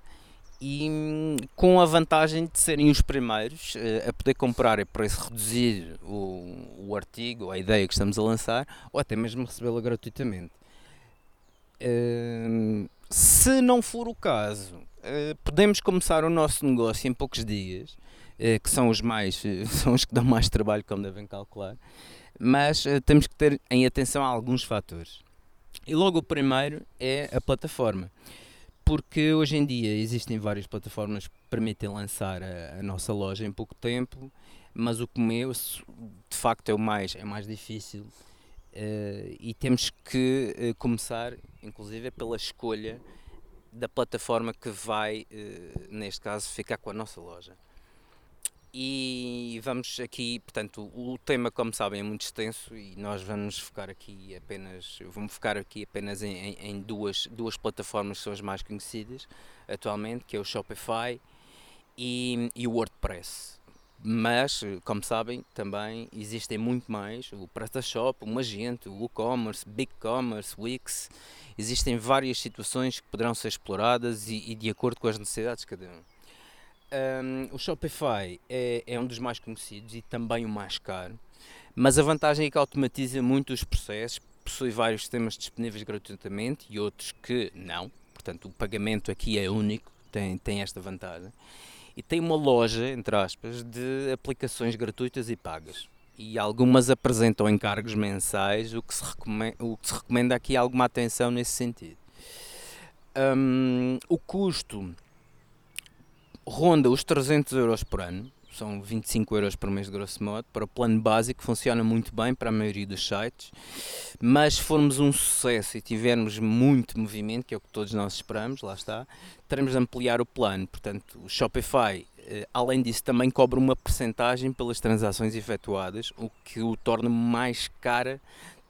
e com a vantagem de serem os primeiros uh, a poder comprar a preço reduzido o, o artigo, a ideia que estamos a lançar, ou até mesmo recebê-la gratuitamente. Uh, se não for o caso, uh, podemos começar o nosso negócio em poucos dias, que são os mais, (laughs) são os que dão mais trabalho, como devem calcular, mas temos que ter em atenção a alguns fatores. E logo o primeiro é a plataforma, porque hoje em dia existem várias plataformas que permitem lançar a, a nossa loja em pouco tempo, mas o começo de facto é o mais, é mais difícil Uh, e temos que uh, começar, inclusive, pela escolha da plataforma que vai, uh, neste caso, ficar com a nossa loja. E vamos aqui, portanto, o tema, como sabem, é muito extenso e nós vamos focar aqui apenas, vamos focar aqui apenas em, em, em duas, duas plataformas que são as mais conhecidas atualmente, que é o Shopify e, e o WordPress mas, como sabem, também existem muito mais, o PrestaShop, o Magento, o WooCommerce, BigCommerce, Wix, existem várias situações que poderão ser exploradas e, e de acordo com as necessidades de cada um. Um o Shopify é, é, um dos mais conhecidos e também o mais caro, mas a vantagem é que automatiza muito os processos, possui vários sistemas disponíveis gratuitamente e outros que não, portanto o pagamento aqui é único, tem, tem esta vantagem e tem uma loja, entre aspas, de aplicações gratuitas e pagas. E algumas apresentam encargos mensais, o que se recomenda, o que se recomenda aqui alguma atenção nesse sentido. Um, o custo ronda os 300 euros por ano, são 25 euros por mês, grosso modo. Para o plano básico, funciona muito bem para a maioria dos sites, mas se formos um sucesso e tivermos muito movimento, que é o que todos nós esperamos, lá está, teremos de ampliar o plano. Portanto, o Shopify, eh, além disso, também cobra uma percentagem pelas transações efetuadas, o que o torna mais cara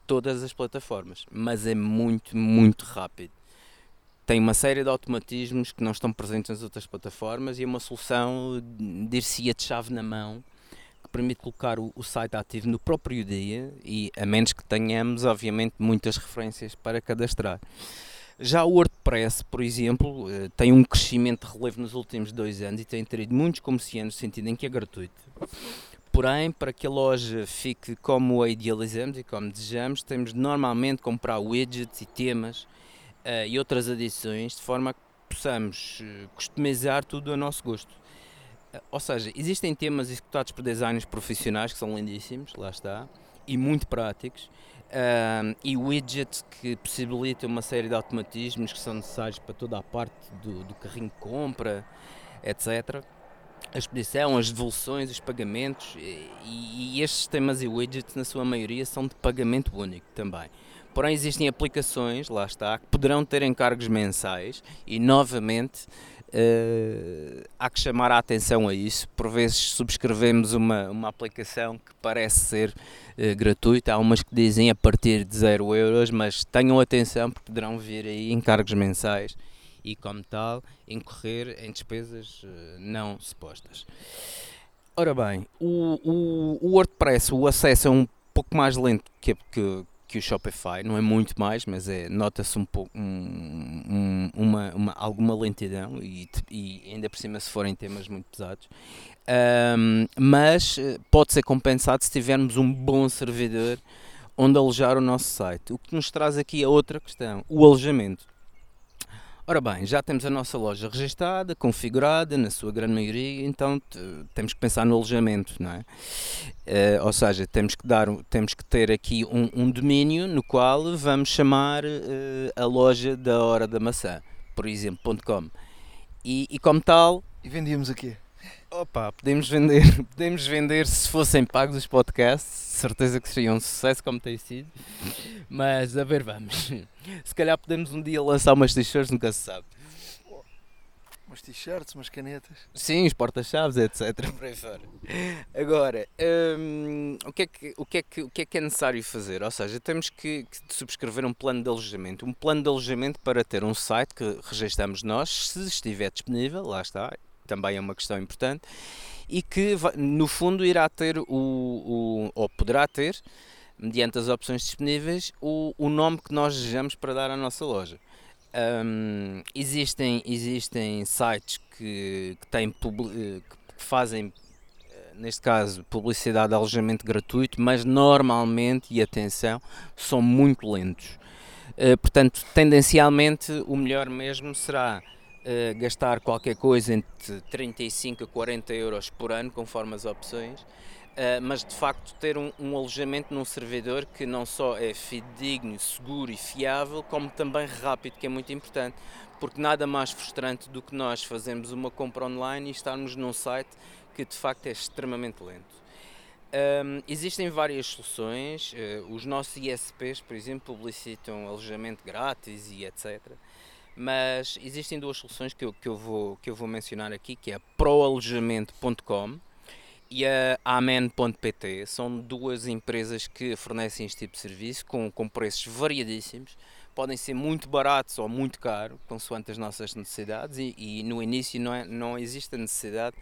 todas as plataformas, mas é muito, muito rápido tem uma série de automatismos que não estão presentes nas outras plataformas e é uma solução, dir-se-ia de chave na mão, que permite colocar o, o, site ativo no próprio dia e a menos que tenhamos, obviamente, muitas referências para cadastrar. Já o WordPress, por exemplo, eh, tem um crescimento de relevo nos últimos dois anos e tem traído muitos comerciantes no sentido em que é gratuito. Porém, para que a loja fique como a idealizamos e como desejamos, temos de normalmente comprar widgets e temas uh, e outras adições de forma a que possamos uh, customizar tudo a nosso gosto. Uh, ou seja, existem temas executados por designers profissionais que são lindíssimos, lá está, e muito práticos, e widgets que possibilitam uma série de automatismos que são necessários para toda a parte do, do carrinho de compra, etc a expedição, as devoluções, os pagamentos e, e, estes temas e widgets na sua maioria são de pagamento único também. Porém, existem aplicações, lá está, que poderão ter encargos mensais e, novamente, uh, há que chamar a atenção a isso. Por vezes subscrevemos uma, uma aplicação que parece ser uh, gratuita, há umas que dizem a partir de 0 euros, mas tenham atenção porque poderão vir aí encargos mensais e, como tal, incorrer em despesas uh, não supostas. Ora bem, o, o, o WordPress, o acesso é um pouco mais lento que, que que o Shopify, não é muito mais, mas é, nota-se um pouco um, um, uma, uma, alguma lentidão e, e, ainda por cima se forem temas muito pesados. Um, mas eh, pode ser compensado se tivermos um bom servidor onde alojar o nosso site. O que nos traz aqui a outra questão, o alojamento. Ora bem, já temos a nossa loja registada, configurada, na sua grande maioria, então temos que pensar no alojamento, não é? Uh, ou seja, temos que, dar, temos que ter aqui um, um domínio no qual vamos chamar uh, a loja da hora da maçã, por exemplo, .com. E, e como tal... E vendíamos aqui? Opa, podemos vender, (laughs) podemos vender se fossem pagos os podcasts, certeza que seria um sucesso como tem sido. Mas a ver, vamos. Se calhar podemos um dia lançar umas t-shirts, nunca se sabe. Umas t-shirts, umas canetas. Sim, os porta-chaves, etc. Por aí fora. Agora, hum, o, que é que, o, que é que, o que é que é necessário fazer? Ou seja, temos que, que subscrever um plano de alojamento. Um plano de alojamento para ter um site que registramos nós, se estiver disponível, lá está, também é uma questão importante, e que no fundo irá ter o, o ou poderá ter, mediante as opções disponíveis, o, o nome que nós desejamos para dar à nossa loja. Um, existem, existem sites que, que, têm, que fazem, eh, neste caso, publicidade de alojamento gratuito, mas normalmente, e atenção, são muito lentos. Uh, portanto, tendencialmente, o melhor mesmo será gastar qualquer coisa entre 35 a 40 euros por ano, conforme as opções, uh, mas de facto ter um, um, alojamento num servidor que não só é fidedigno, seguro e fiável, como também rápido, que é muito importante, porque nada mais frustrante do que nós fazermos uma compra online e estarmos num site que de facto é extremamente lento. Um, existem várias soluções, uh, os nossos ISPs, por exemplo, publicitam alojamento grátis e etc. Mas existem duas soluções que eu, que eu, vou, que eu vou mencionar aqui, que é a proalojamento.com e a amen.pt. São duas empresas que fornecem este tipo de serviço com, com preços variadíssimos. Podem ser muito baratos ou muito caros, consoante as nossas necessidades, e, e no início não, é, não existe a necessidade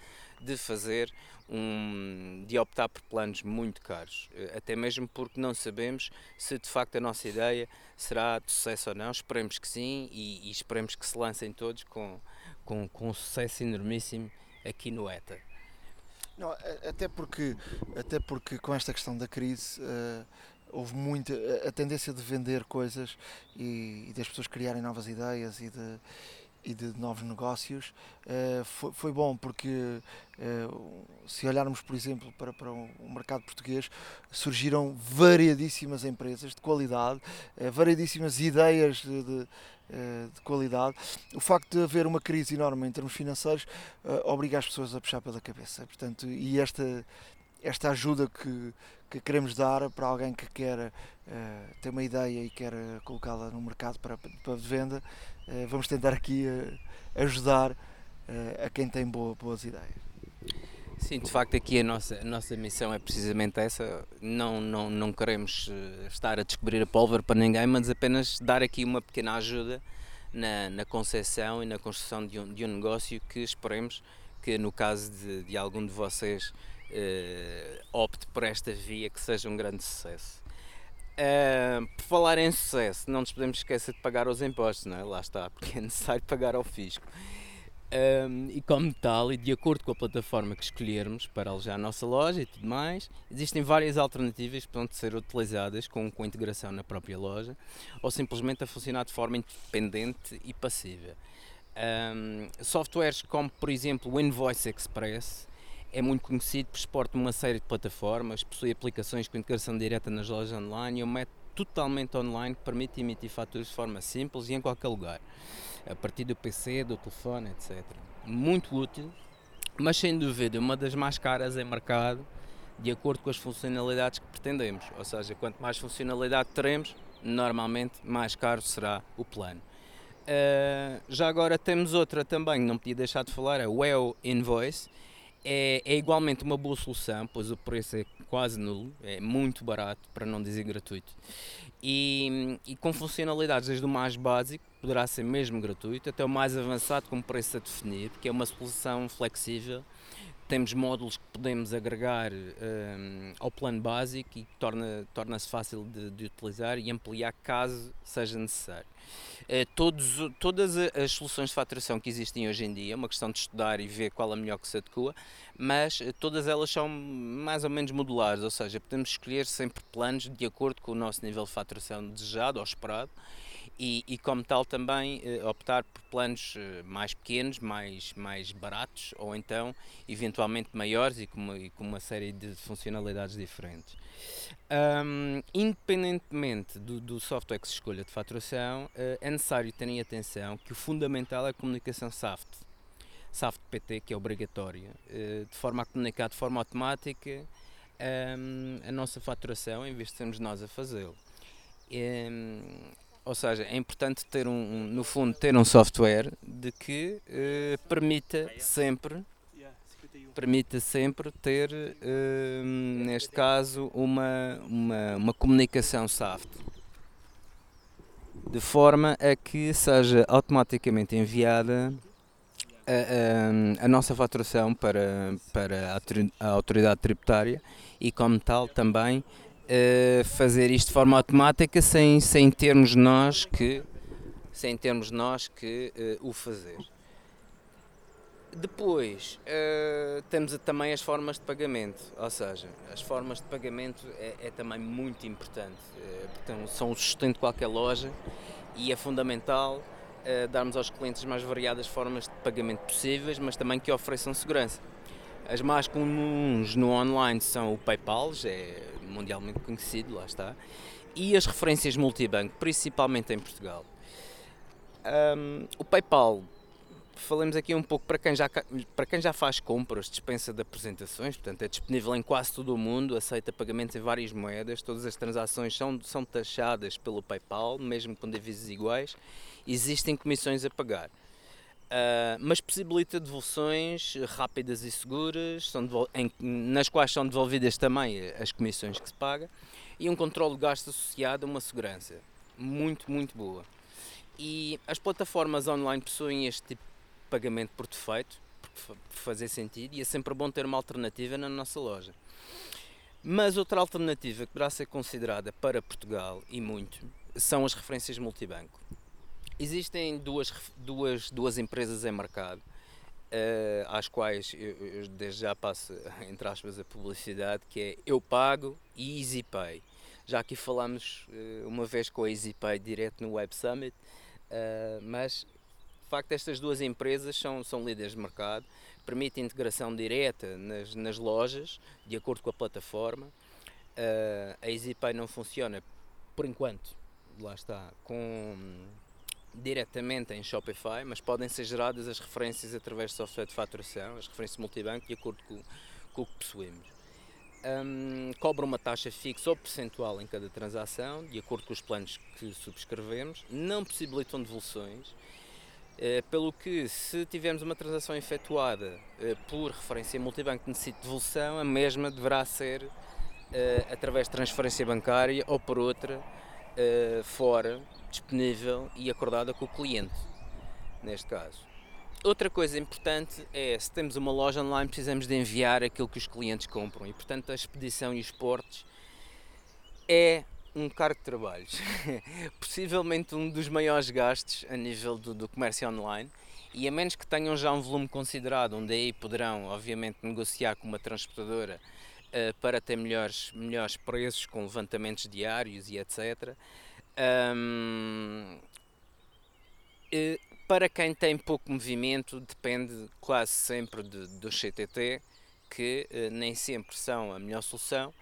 de fazer um, de optar por planos muito caros, eh, até mesmo porque não sabemos se de facto a nossa ideia será de sucesso ou não. Esperemos que sim e, e esperemos que se lancem todos com, com, com um sucesso enormíssimo aqui no ETA. Não, até porque, até porque com esta questão da crise uh, houve muita a tendência de vender coisas e, e das pessoas criarem novas ideias e de, e de novos negócios uh, foi, bom porque uh, se olharmos por exemplo para, para o mercado português surgiram variadíssimas empresas de qualidade uh, variadíssimas ideias de, de, de, qualidade. O facto de haver uma crise enorme em termos financeiros obriga as pessoas a puxar pela cabeça. Portanto e esta esta ajuda que, que queremos dar para alguém que quer ter uma ideia e quer colocá-la no mercado para, para venda eh, vamos tentar aqui eh, ajudar eh, a quem tem boa, boas ideias. Sim, de facto aqui a nossa, a nossa missão é precisamente essa, não, não, não queremos estar a descobrir a pólvora para ninguém, mas apenas dar aqui uma pequena ajuda na, na concepção e na construção de um, de um negócio que esperemos que no caso de, de algum de vocês eh, opte por esta via que seja um grande sucesso. Por falar em sucesso, não nos podemos esquecer de pagar os impostos, não é? Lá está, porque é necessário pagar ao fisco. Um, e como tal, e de acordo com a plataforma que escolhermos para alojar a nossa loja e tudo mais, existem várias alternativas que podem ser utilizadas com, com integração na própria loja ou simplesmente a funcionar de forma independente e passiva. Um, softwares como, por exemplo, o Invoice Express é muito conhecido por exportar uma série de plataformas, possui aplicações com integração direta nas lojas online e é um método totalmente online que permite emitir faturas de forma simples e em qualquer lugar, a partir do PC, do telefone, etc. Muito útil, mas sem dúvida uma das mais caras em mercado, de acordo com as funcionalidades que pretendemos. Ou seja, quanto mais funcionalidade teremos, normalmente mais caro será o plano. Uh, já agora temos outra também, não podia deixar de falar, a Well Invoice, é, é, igualmente uma boa solução, pois o preço é quase nulo, é muito barato, para não dizer gratuito. E, e, com funcionalidades desde o mais básico, poderá ser mesmo gratuito, até o mais avançado com preço a definir, porque é uma solução flexível temos módulos que podemos agregar um, ao plano básico e torna, torna-se fácil de, de, utilizar e ampliar caso seja necessário. Uh, todos, todas as soluções de faturação que existem hoje em dia, é uma questão de estudar e ver qual a melhor que se adequa, mas uh, todas elas são mais ou menos modulares, ou seja, podemos escolher sempre planos de acordo com o nosso nível de faturação desejado ou esperado e, e, como tal também eh, optar por planos eh, mais pequenos, mais, mais baratos ou então eventualmente maiores e com uma, e com uma série de funcionalidades diferentes. Um, independentemente do, do, software que se escolha de faturação, uh, é necessário terem atenção que o fundamental é a comunicação SAFT. SAFT PT, que é obrigatória, de forma a comunicar de forma automática a nossa faturação, em vez de sermos nós a fazê-lo. Ou seja, é importante ter um, um, no fundo, ter um software de que uh, permita sempre permita sempre ter, uh, neste caso, uma, uma, uma comunicação SAFT de forma a que seja automaticamente enviada a, a, a, nossa faturação para, para a autoridade tributária e como tal também uh, fazer isto de forma automática sem, sem termos nós que sem termos nós que uh, o fazer. Depois uh, temos também as formas de pagamento, ou seja, as formas de pagamento é, é também muito importante, uh, são o sustento de qualquer loja e é fundamental uh, darmos aos clientes mais variadas formas de pagamento possíveis, mas também que ofereçam segurança. As mais comuns no online são o PayPal, é mundialmente conhecido, lá está, e as referências multibanco, principalmente em Portugal. Um, o PayPal, falemos aqui um pouco para quem, já, para quem já faz compras, dispensa de apresentações, portanto é disponível em quase todo o mundo, aceita pagamentos em várias moedas, todas as transações são, são taxadas pelo PayPal, mesmo com divisas iguais, existem comissões a pagar. Uh, mas possibilita devoluções rápidas e seguras, são em, nas quais são devolvidas também as comissões que se paga e um controle de gastos associado a uma segurança muito, muito boa. E as plataformas online possuem este tipo de pagamento por defeito, por fazer sentido, e é sempre bom ter uma alternativa na nossa loja. Mas outra alternativa que poderá ser considerada para Portugal e muito são as referências multibanco. Existem duas, duas, duas empresas em mercado, uh, às quais eu, eu, desde já passo, (laughs) entre aspas, a publicidade, que é Eu Pago e EasyPay. Já aqui falamos uh, uma vez com a EasyPay direto no Web Summit, uh, mas de facto estas duas empresas são, são líderes de mercado, permitem integração direta nas, nas lojas, de acordo com a plataforma. a EasyPay não funciona, por enquanto, lá está, com diretamente em Shopify, mas podem ser geradas as referências através de software de faturação, as referências multibanco, de acordo com, com o que possuímos. Um, cobra uma taxa fixa ou percentual em cada transação, de acordo com os planos que subscrevemos, não possibilitam devoluções, uh, pelo que, se tivermos uma transação efetuada uh, por referência multibanco que necessite de devolução, a mesma deverá ser uh, através de transferência bancária ou por outra fora disponível e acordada com o cliente, neste caso. Outra coisa importante é, se temos uma loja online, precisamos de enviar aquilo que os clientes compram e, portanto, a expedição e os portes é um cargo de trabalhos. (laughs) Possivelmente um dos maiores gastos a nível do, do, comércio online e a menos que tenham já um volume considerado, onde aí poderão, obviamente, negociar com uma transportadora uh, para ter melhores, melhores preços com levantamentos diários e etc. Um, para quem tem pouco movimento, depende quase sempre de, do CTT, que uh, nem sempre são a melhor solução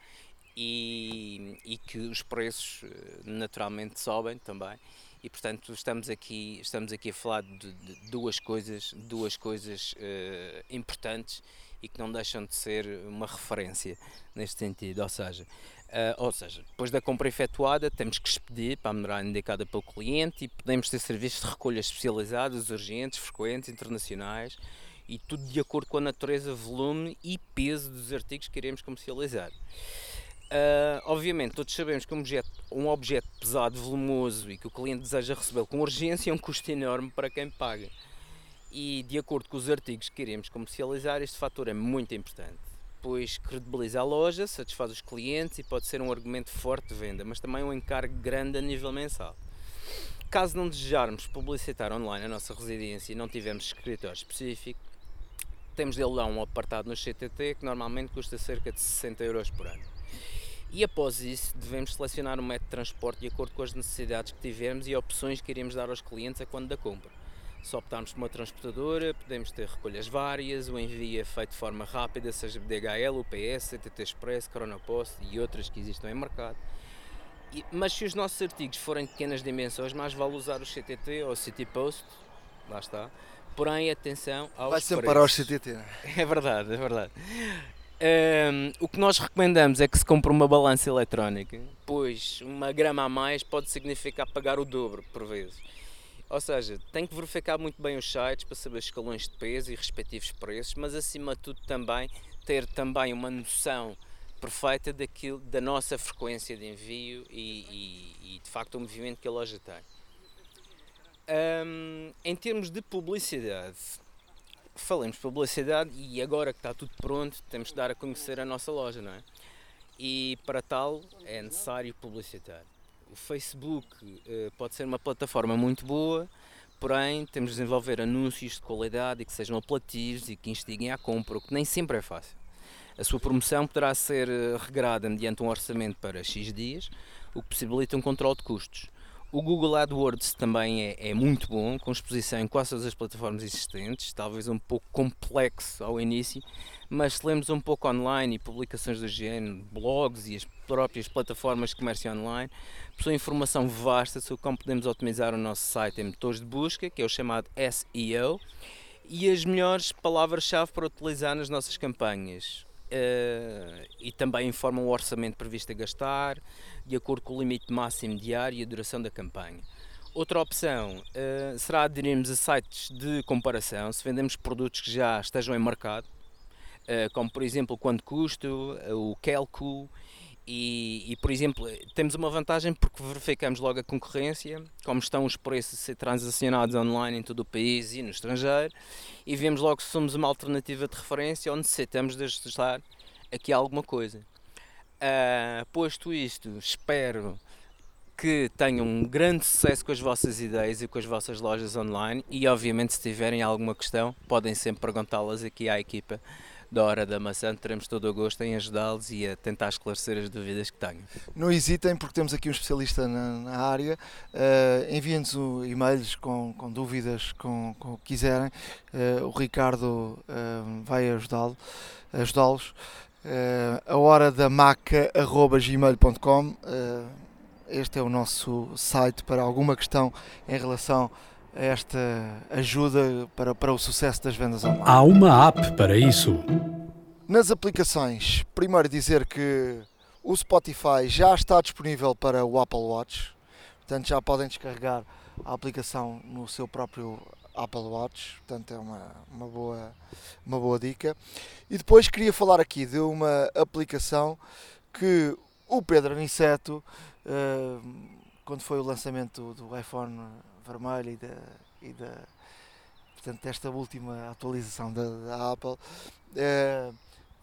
e, e que os preços uh, naturalmente sobem também. E portanto estamos aqui, estamos aqui a falar de, de duas coisas, duas coisas uh, importantes e que não deixam de ser uma referência neste sentido. Ou seja, Uh, ou seja, depois da compra efetuada, temos que expedir para a morada indicada pelo cliente e podemos ter serviços de recolha especializados, urgentes, frequentes, internacionais e tudo de acordo com a natureza, volume e peso dos artigos que iremos comercializar. Uh, obviamente, todos sabemos que um objeto, um objeto pesado, volumoso e que o cliente deseja recebê-lo com urgência é um custo enorme para quem paga. E de acordo com os artigos que queremos comercializar, este fator é muito importante, pois credibiliza a loja, satisfaz os clientes e pode ser um argumento forte de venda, mas também um encargo grande a nível mensal. Caso não desejarmos publicitar online a nossa residência e não tivermos escritório específico, temos dele lá um apartado no CTT que normalmente custa cerca de 60 euros por ano. E após isso, devemos selecionar um método de transporte de acordo com as necessidades que tivermos e opções que iremos dar aos clientes a quando da compra. Se optarmos por uma transportadora, podemos ter recolhas várias, o envio é feito de forma rápida, seja DHL, UPS, CTT Express, Cronopost e outras que existam em mercado. E, mas se os nossos artigos forem de pequenas dimensões, mais vale usar o CTT ou o City Post, lá está. Porém, atenção aos Vai sempre para os CTT. É verdade, é verdade. Um, o que nós recomendamos é que se compre uma balança eletrónica, pois uma grama a mais pode significar pagar o dobro por vezes. Ou seja, tem que verificar muito bem os sites para saber os escalões de peso e respectivos preços, mas acima de tudo também ter também uma noção perfeita daquilo, da nossa frequência de envio e, e, e de facto o movimento que a loja tem. Um, em termos de publicidade, falemos publicidade e agora que está tudo pronto, temos de dar a conhecer a nossa loja, não é? E para tal é necessário publicitar. O Facebook uh, pode ser uma plataforma muito boa, porém temos de desenvolver anúncios de qualidade e que sejam apelativos e que instiguem à compra, o que nem sempre é fácil. A sua promoção poderá ser eh, regrada mediante um orçamento para X dias, o que possibilita um controle de custos. O Google AdWords também é, é, muito bom, com exposição em quase todas as plataformas existentes, talvez um pouco complexo ao início, mas se lemos um pouco online e publicações do género, blogs e as próprias plataformas de comércio online, possui informação vasta sobre como podemos otimizar o nosso site em motores de busca, que é o chamado SEO, e as melhores palavras-chave para utilizar nas nossas campanhas. Uh, e também informam o orçamento previsto a gastar, de acordo com o limite máximo diário e a duração da campanha. Outra opção uh, será aderirmos a sites de comparação se vendemos produtos que já estejam em mercado, uh, como por exemplo o quanto custo, o Kelco e, e, por exemplo, temos uma vantagem porque verificamos logo a concorrência, como estão os preços a ser transacionados online em todo o país e no estrangeiro, e vemos logo se somos uma alternativa de referência ou necessitamos de ajustar aqui alguma coisa. Uh, posto isto, espero que tenham um grande sucesso com as vossas ideias e com as vossas lojas online e obviamente se tiverem alguma questão podem sempre perguntá-las aqui à equipa da Hora da Maçã, teremos todo o gosto em ajudá-los e a tentar esclarecer as dúvidas que tenham. Não hesitem, porque temos aqui um especialista na, na área. Uh, Enviem-nos e-mails com, com dúvidas, com, com o que quiserem. Uh, o Ricardo uh, vai ajudá-lo, ajudá-los. Uh, a hora da maca.gmail.com este é o nosso site para alguma questão em relação esta ajuda para, para o sucesso das vendas online? Há uma app para isso. Nas aplicações, primeiro dizer que o Spotify já está disponível para o Apple Watch, portanto já podem descarregar a aplicação no seu próprio Apple Watch, portanto é uma, uma, boa, uma boa dica. E depois queria falar aqui de uma aplicação que o Pedro Aniceto, eh, quando foi o lançamento do iPhone vermelho e da, e da portanto, desta última atualização da, da Apple, eh,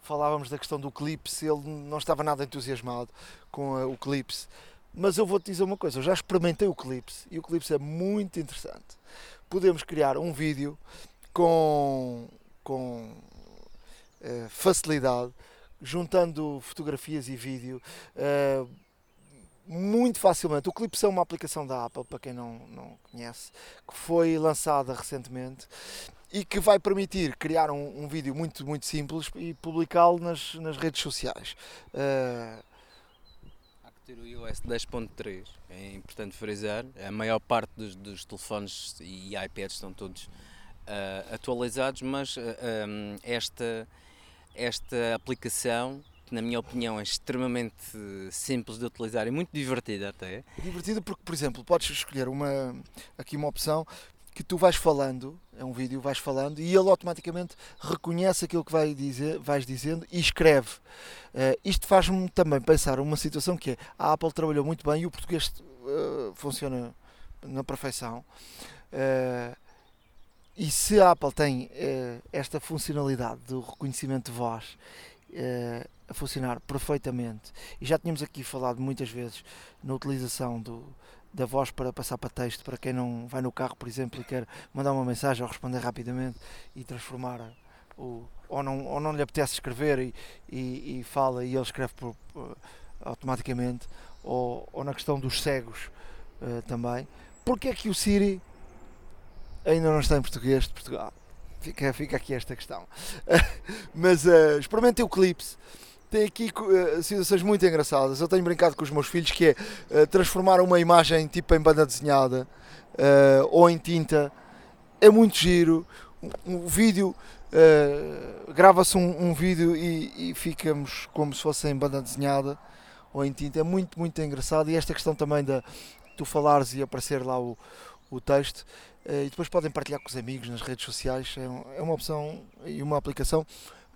falávamos da questão do Clips, ele não estava nada entusiasmado com a, o Clips, mas eu vou-te dizer uma coisa, eu já experimentei o Clips e o Clips é muito interessante. Podemos criar um vídeo com, com eh, facilidade, juntando fotografias e vídeo, uh, muito facilmente. O Clips é uma aplicação da Apple, para quem não, não conhece, que foi lançada recentemente e que vai permitir criar um, um vídeo muito, muito simples e publicá-lo nas, nas redes sociais. Uh... Há que ter o iOS 10.3, é importante frisar. A maior parte dos, dos telefones e iPads estão todos uh, atualizados, mas uh, um, esta, esta aplicação que na minha opinião é extremamente simples de utilizar e muito divertida até. Divertida porque, por exemplo, podes escolher uma, aqui uma opção que tu vais falando, é um vídeo, vais falando e ele automaticamente reconhece aquilo que vai dizer, vais dizendo e escreve. Uh, isto faz-me também pensar uma situação que é, a Apple trabalhou muito bem e o português uh, funciona na perfeição. Uh, E se a Apple tem esta funcionalidade do reconhecimento de voz uh, a funcionar perfeitamente, e já tínhamos aqui falado muitas vezes na utilização do, da voz para passar para texto, para quem não vai no carro, por exemplo, e quer mandar uma mensagem ou responder rapidamente e transformar o, ou não, ou não lhe apetece escrever e, e, e fala e ele escreve por, por, automaticamente, ou, ou na questão dos cegos uh, também. Porque é que o Siri ainda não está em português de Portugal? Fica, fica aqui esta questão. (laughs) Mas uh, experimentem o Clips. Tem aqui uh, situações muito engraçadas. Eu tenho brincado com os meus filhos que é uh, transformar uma imagem tipo em banda desenhada ou em tinta. É muito giro. Um, um vídeo Uh, grava-se um, um, vídeo e, e, ficamos como se fosse em banda desenhada ou em tinta. É muito, muito engraçado. E esta questão também da tu falares e aparecer lá o, o texto. Uh, e depois podem partilhar com os amigos nas redes sociais. É, é uma opção e uma aplicação,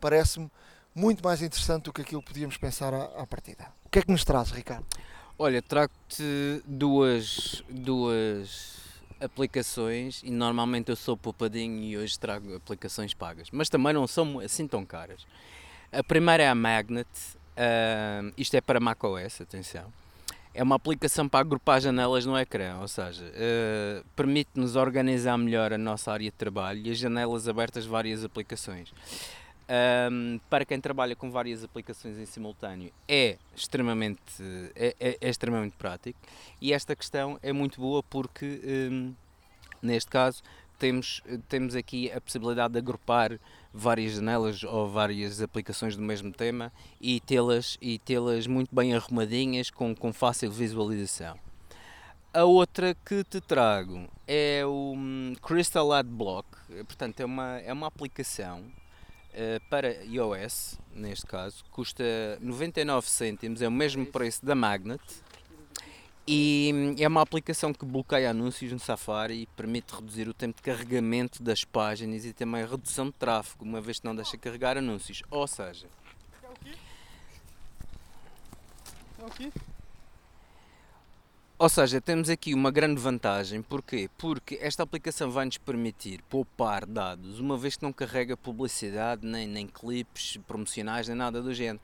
parece-me, muito mais interessante do que aquilo que podíamos pensar à, à partida. O que é que nos traz, Ricardo? Olha, trago-te duas, duas aplicações e normalmente eu sou poupadinho e hoje trago aplicações pagas, mas também não são assim tão caras. A primeira é a Magnet, uh, isto é para macOS, atenção. É uma aplicação para agrupar janelas no ecrã, ou seja, uh, permite-nos organizar melhor a nossa área de trabalho e as janelas abertas várias aplicações. Um, para quem trabalha com várias aplicações em simultâneo é extremamente, é, é, é extremamente prático e esta questão é muito boa porque um, neste caso temos, temos aqui a possibilidade de agrupar várias janelas ou várias aplicações do mesmo tema e tê-las e tê-las muito bem arrumadinhas com, com fácil visualização. A outra que te trago é o um, Crystal Adblock, portanto é uma, é uma aplicação uh, para iOS, neste caso, custa 99 cêntimos, é o mesmo preço da Magnet. E é uma aplicação que bloqueia anúncios no Safari e permite reduzir o tempo de carregamento das páginas e também a redução de tráfego, uma vez que não deixa carregar anúncios. Ou seja, é? É? Ou seja, temos aqui uma grande vantagem, porquê? Porque esta aplicação vai nos permitir poupar dados, uma vez que não carrega publicidade, nem, nem clipes promocionais, nem nada do género.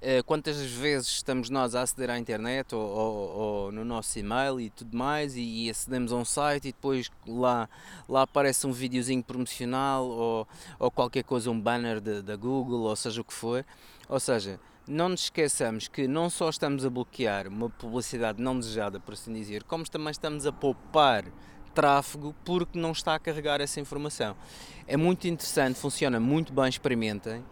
Eh, quantas vezes estamos nós a aceder à internet ou, ou, ou no nosso e-mail e tudo mais e, e, acedemos a um site e depois lá, lá aparece um videozinho promocional ou, ou qualquer coisa, um banner da Google ou seja o que for. Ou seja, não nos esqueçamos que não só estamos a bloquear uma publicidade não desejada, por assim dizer, como também estamos a poupar tráfego porque não está a carregar essa informação. É muito interessante, funciona muito bem, experimentem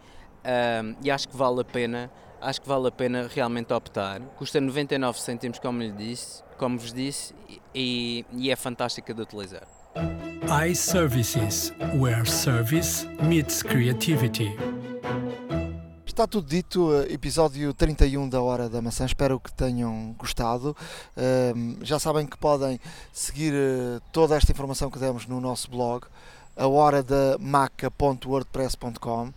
um, e acho que vale a pena, acho que vale a pena realmente optar. Custa 99 cêntimos, como lhe disse, como vos disse, e, e é fantástica de utilizar. iServices, where service meets creativity. Está tudo dito, eh, episódio 31 da Hora da Maçã. Espero que tenham gostado. já sabem que podem seguir eh, toda esta informação que demos no nosso blog, a horadamaca.wordpress.com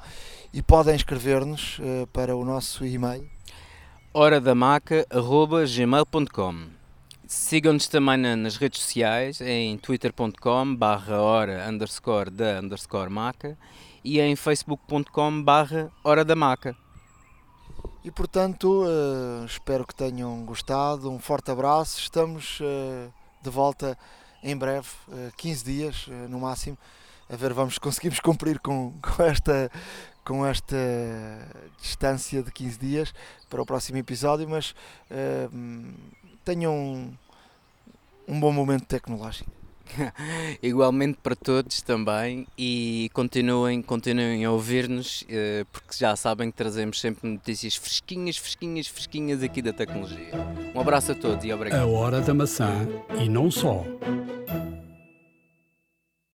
e podem escrever-nos eh, para o nosso e-mail horadamaca.gmail.com Sigam-nos também nas redes sociais em twitter.com barra hora underscore da underscore maca e em facebook.com barra Hora da Maca. E portanto, uh, espero que tenham gostado. Um forte abraço. Estamos uh, de volta em breve, uh, 15 dias no máximo. A ver, vamos (laughs) conseguimos cumprir com, com, esta, com esta distância de 15 dias para o próximo episódio, mas tenham um, um bom momento tecnológico. (laughs) Igualmente para todos também e continuem, continuem a ouvir-nos eh, porque já sabem que trazemos sempre notícias fresquinhas, fresquinhas, fresquinhas aqui da tecnologia. Um abraço a todos e obrigado. A hora da maçã e não só.